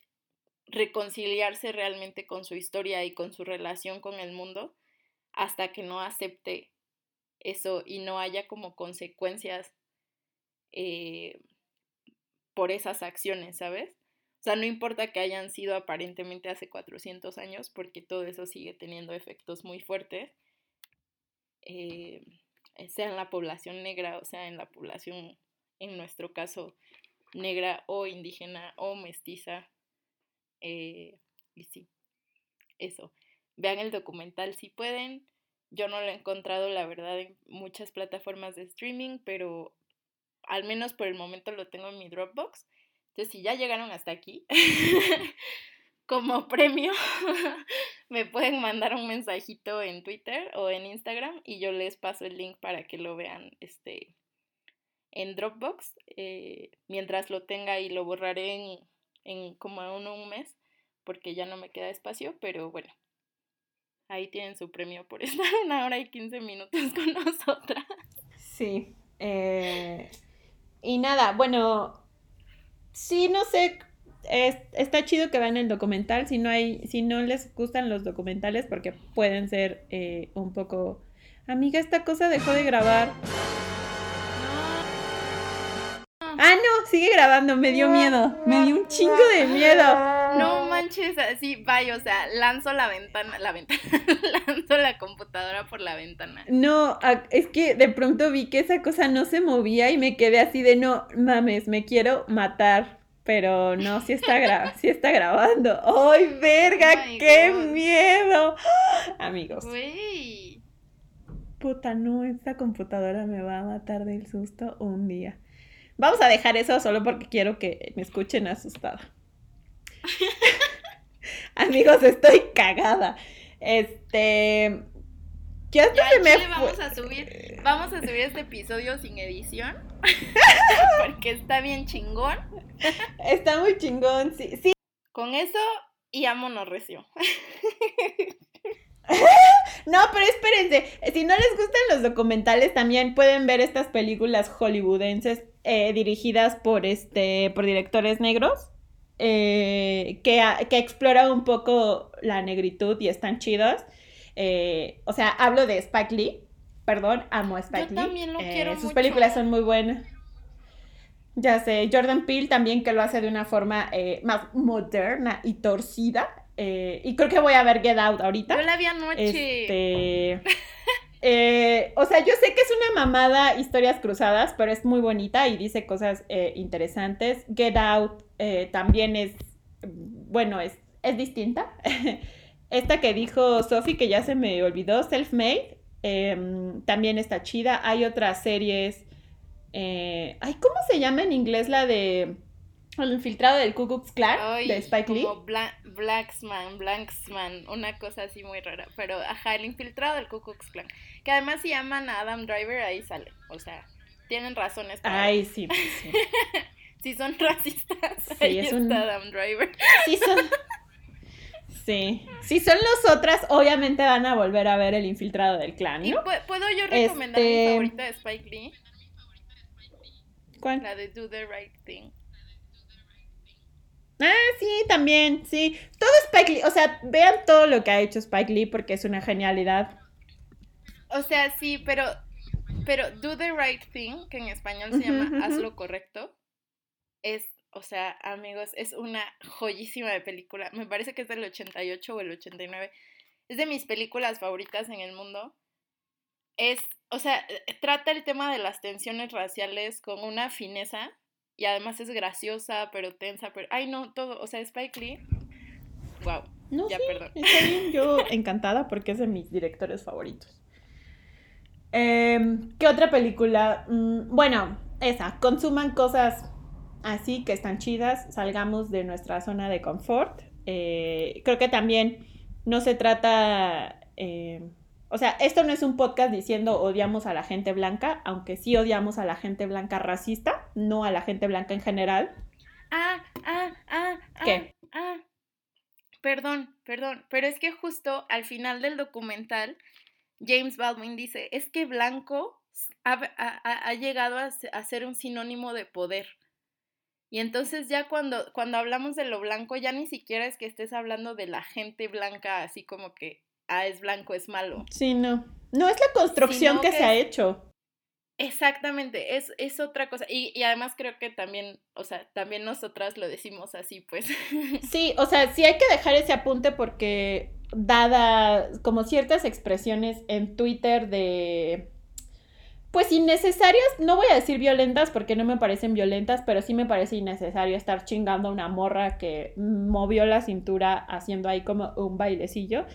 reconciliarse realmente con su historia y con su relación con el mundo hasta que no acepte eso y no haya como consecuencias eh, por esas acciones, ¿sabes? O sea, no importa que hayan sido aparentemente hace 400 años, porque todo eso sigue teniendo efectos muy fuertes, eh, sea en la población negra, o sea, en la población, en nuestro caso, negra o indígena o mestiza. Eh, y sí, eso. Vean el documental si pueden. Yo no lo he encontrado, la verdad, en muchas plataformas de streaming, pero al menos por el momento lo tengo en mi Dropbox. Entonces, si ya llegaron hasta aquí, como premio, me pueden mandar un mensajito en Twitter o en Instagram y yo les paso el link para que lo vean este, en Dropbox. Eh, mientras lo tenga y lo borraré en, en como un, un mes porque ya no me queda espacio, pero bueno, ahí tienen su premio por estar una hora y 15 minutos con nosotras. Sí. Eh, y nada, bueno, sí, no sé, está chido que vean el documental, si no hay, si no les gustan los documentales, porque pueden ser eh, un poco, amiga, esta cosa dejó de grabar. Ah, no, sigue grabando, me dio miedo, me dio un chingo de miedo. No manches, así, vaya, o sea, lanzo la ventana, la ventana, lanzo la computadora por la ventana. No, es que de pronto vi que esa cosa no se movía y me quedé así de no mames, me quiero matar pero no, sí está, gra sí está grabando. ¡Ay, verga! Oh ¡Qué God. miedo! Amigos. Puta, no, esta computadora me va a matar del susto un día. Vamos a dejar eso solo porque quiero que me escuchen asustada. Amigos, estoy cagada. Este. Ya hasta Ya, se me vamos a subir, vamos a subir este episodio sin edición. porque está bien chingón. Está muy chingón. Sí, sí. Con eso y ámonos recio. No, pero espérense. Si no les gustan los documentales, también pueden ver estas películas hollywoodenses eh, dirigidas por este. por directores negros. eh, que, que exploran un poco la negritud y están chidos. Eh, o sea, hablo de Spike Lee. Perdón, amo a Spike Yo Lee. también lo Eh, quiero Sus mucho. películas son muy buenas. Ya sé, Jordan Peele también que lo hace de una forma eh, más moderna y torcida. eh, y creo que voy a ver Get Out ahorita. Yo la vi anoche. Este. eh, o sea, yo sé que es una mamada historias cruzadas, pero es muy bonita y dice cosas interesantes. Get Out también es. Bueno, es, es distinta. Esta que dijo Sophie, que ya se me olvidó, Self-Made, em, también está chida. Hay otras series. eh, ay, ¿cómo se llama en inglés la de. El infiltrado del Ku Klux Klan Ay, de Spike Lee? como Bla- Blacksman, una cosa así muy rara. Pero, ajá, el infiltrado del Ku Klux Klan. Que además si llaman a Adam Driver, ahí sale. O sea, tienen razones para... Ay, sí, sí. Si son racistas, Sí, ahí es está un- Adam Driver. Sí son. Sí. Si son los otras, obviamente van a volver a ver el infiltrado del clan, ¿Y ¿no? pu- puedo yo recomendar Este- mi favorita de Spike Lee? ¿Cuál? La de Do the Right Thing. Ah, sí, también, sí. Todo Spike Lee, o sea, vean todo lo que ha hecho Spike Lee porque es una genialidad. O sea, sí, pero, pero Do the Right Thing, que en español se llama Haz ujú. lo correcto, es, o sea, amigos, es una joyísima de película. Me parece que es del 88 o el 89. Es de mis películas favoritas en el mundo. Es, o sea, eh, trata el tema de las tensiones raciales con una fineza y además es graciosa, pero tensa, pero, ay no, todo, o sea, Spike Lee, wow, No, ya sí, perdón. está bien, yo encantada porque es de mis directores favoritos. Em, ¿Qué otra película? Mm, bueno, esa, consuman cosas así que están chidas, salgamos de nuestra zona de confort. Eh, creo que también no se trata, eh, o sea, esto no es un podcast diciendo odiamos a la gente blanca, aunque sí odiamos a la gente blanca racista, no a la gente blanca en general. Ah, ah, ah, ah. ¿Qué? Ah. Perdón, perdón, pero es que justo al final del documental, James Baldwin dice, es que blanco ha, ha- ha- ha llegado a ser un sinónimo de poder. Y entonces ya cuando, cuando hablamos de lo blanco, ya ni siquiera es que estés hablando de la gente blanca, así como que, ah, es blanco, es malo. Sí, no. No es la construcción que, que se ha hecho. Exactamente, es, es otra cosa. Y, y además creo que también, o sea, también nosotras lo decimos así, pues. Sí, o sea, sí hay que dejar ese apunte porque dada como ciertas expresiones en Twitter de pues innecesarias, no voy a decir violentas porque no me parecen violentas, pero sí me parece innecesario estar chingando a una morra que movió la cintura haciendo ahí como un bailecillo.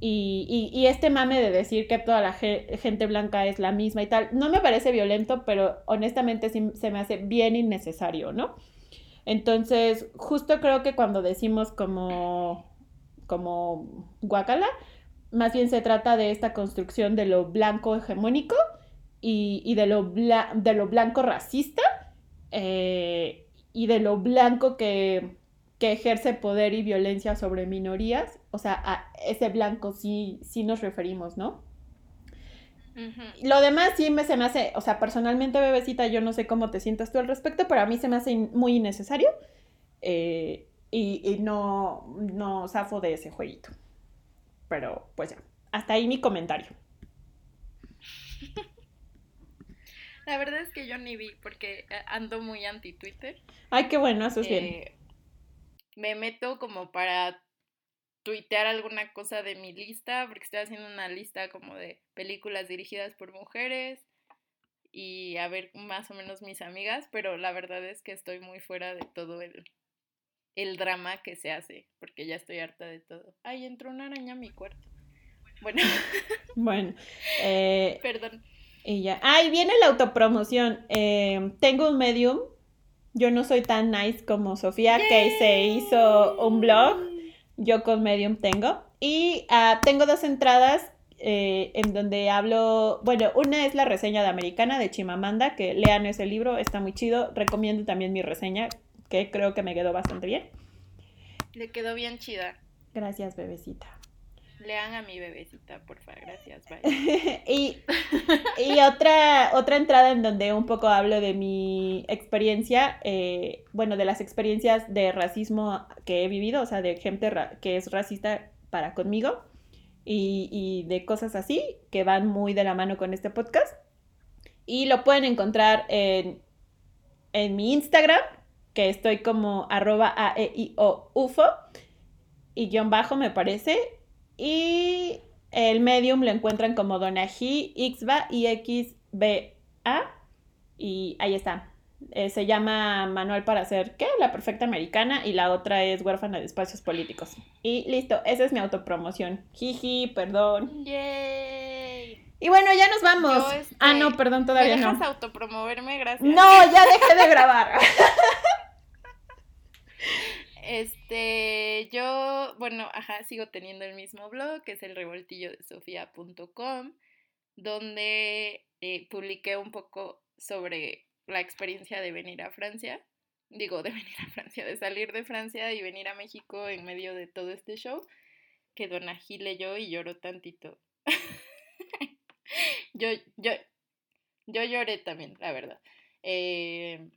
Y, y- y este mame de decir que toda la ge- gente blanca es la misma y tal, no me parece violento, pero honestamente sí se me hace bien innecesario, ¿no? Entonces, justo creo que cuando decimos como, como guacala, más bien se trata de esta construcción de lo blanco hegemónico y, y de, lo bla- de lo blanco racista eh, y de lo blanco que, que ejerce poder y violencia sobre minorías. O sea, a ese blanco sí, sí nos referimos, ¿no? Lo demás sí me, se me hace, o sea, personalmente, bebecita, yo no sé cómo te sientas tú al respecto, pero a mí se me hace in- muy innecesario eh, y, y no, no zafo de ese jueguito. Pero pues ya, hasta ahí mi comentario. La verdad es que yo ni vi porque eh, ando muy anti Twitter. Ay, qué bueno, eso es bien. Eh, me meto como para tuitear alguna cosa de mi lista, porque estoy haciendo una lista como de películas dirigidas por mujeres y a ver más o menos mis amigas, pero la verdad es que estoy muy fuera de todo el, el drama que se hace, porque ya estoy harta de todo. Ay, entró una araña a mi cuarto. Bueno. Bueno. Eh, Perdón. Y ya. Ay, viene la autopromoción. Eh, tengo un medium. Yo no soy tan nice como Sofía, que se hizo un blog. Yo con Medium tengo. Y ah, tengo dos entradas eh, en donde hablo. Bueno, una es la reseña de Americana de Chimamanda, que lean ese libro, está muy chido. Recomiendo también mi reseña, que creo que me quedó bastante bien. Le quedó bien chida. Gracias, bebecita. Lean a mi bebecita, por favor. Gracias, bye. y y otra, otra entrada en donde un poco hablo de mi experiencia, eh, bueno, de las experiencias de racismo que he vivido, o sea, de gente que es racista para conmigo y, y de cosas así que van muy de la mano con este podcast. Y lo pueden encontrar en, en mi Instagram, que estoy como arroba aeio ufo y guion bajo me parece. Y el medium lo encuentran como Donají, Ixba y XBA. Y ahí está. Eh, se llama Manual para hacer, ¿qué? La perfecta americana. Y la otra es Huérfana de espacios políticos. Y listo, esa es mi autopromoción. Jiji, perdón. ¡Yay! Y bueno, ya nos vamos. Este, Ah, no, perdón, ¿Me todavía dejas no. autopromoverme? Gracias. No, ya dejé de grabar. Este, yo, bueno, ajá, sigo teniendo el mismo blog, que es el revoltillo de sofía.com, donde eh, publiqué un poco sobre la experiencia de venir a Francia. Digo, de venir a Francia, de salir de Francia y venir a México en medio de todo este show, que Don Ají leyó y lloró tantito. yo, yo, yo lloré también, la verdad. Eh,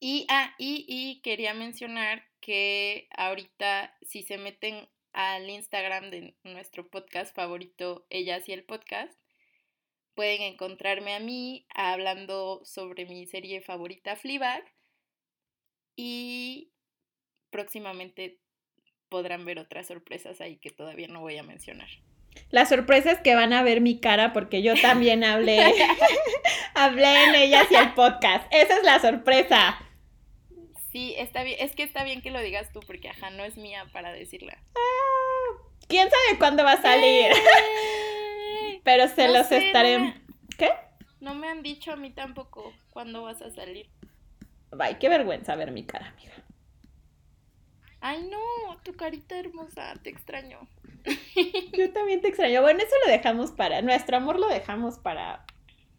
y, ah, y, y quería mencionar que ahorita si se meten al Instagram de nuestro podcast favorito, Ellas y el Podcast, pueden encontrarme a mí hablando sobre mi serie favorita, Fleabag, y próximamente podrán ver otras sorpresas ahí que todavía no voy a mencionar. La sorpresa es que van a ver mi cara porque yo también hablé, hablé en ellas y el podcast. Esa es la sorpresa. Sí, está bien, es que está bien que lo digas tú porque ajá, no es mía para decirla. ¿Quién sabe cuándo va a salir? Pero se No los sé, no estaré... me- ¿Qué? No me han dicho a mí tampoco cuándo vas a salir. Ay, qué vergüenza ver mi cara, amiga. Ay, no, tu carita hermosa, te extraño. Yo también te extraño. Bueno, eso lo dejamos para... Nuestro amor lo dejamos para...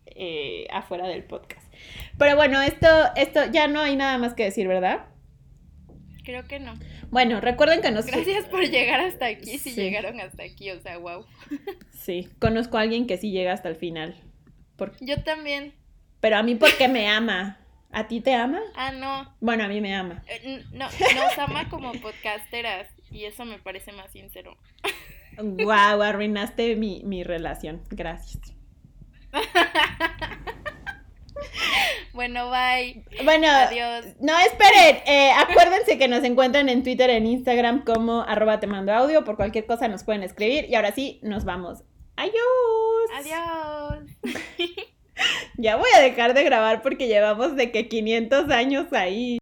eh, afuera del podcast. Pero bueno, esto, esto ya no hay nada más que decir, ¿verdad? Creo que no. Bueno, recuerden que nos... Gracias por llegar hasta aquí, si Sí. llegaron hasta aquí, o sea, wow. Sí, conozco a alguien que sí llega hasta el final. Por- Yo también. Pero a mí porque me ama. ¿A ti te ama? Ah, no. Bueno, a mí me ama. eh, No, nos ama como podcasteras y eso me parece más sincero. Wow, arruinaste mi, mi relación. Gracias. Bueno, bye. Bueno, Adiós. no, esperen. eh, acuérdense que nos encuentran en Twitter, en Instagram como arroba te mando audio. Por cualquier cosa nos pueden escribir. Y ahora sí, nos vamos. Adiós. Adiós. Ya voy a dejar de grabar porque llevamos de que 500 años ahí.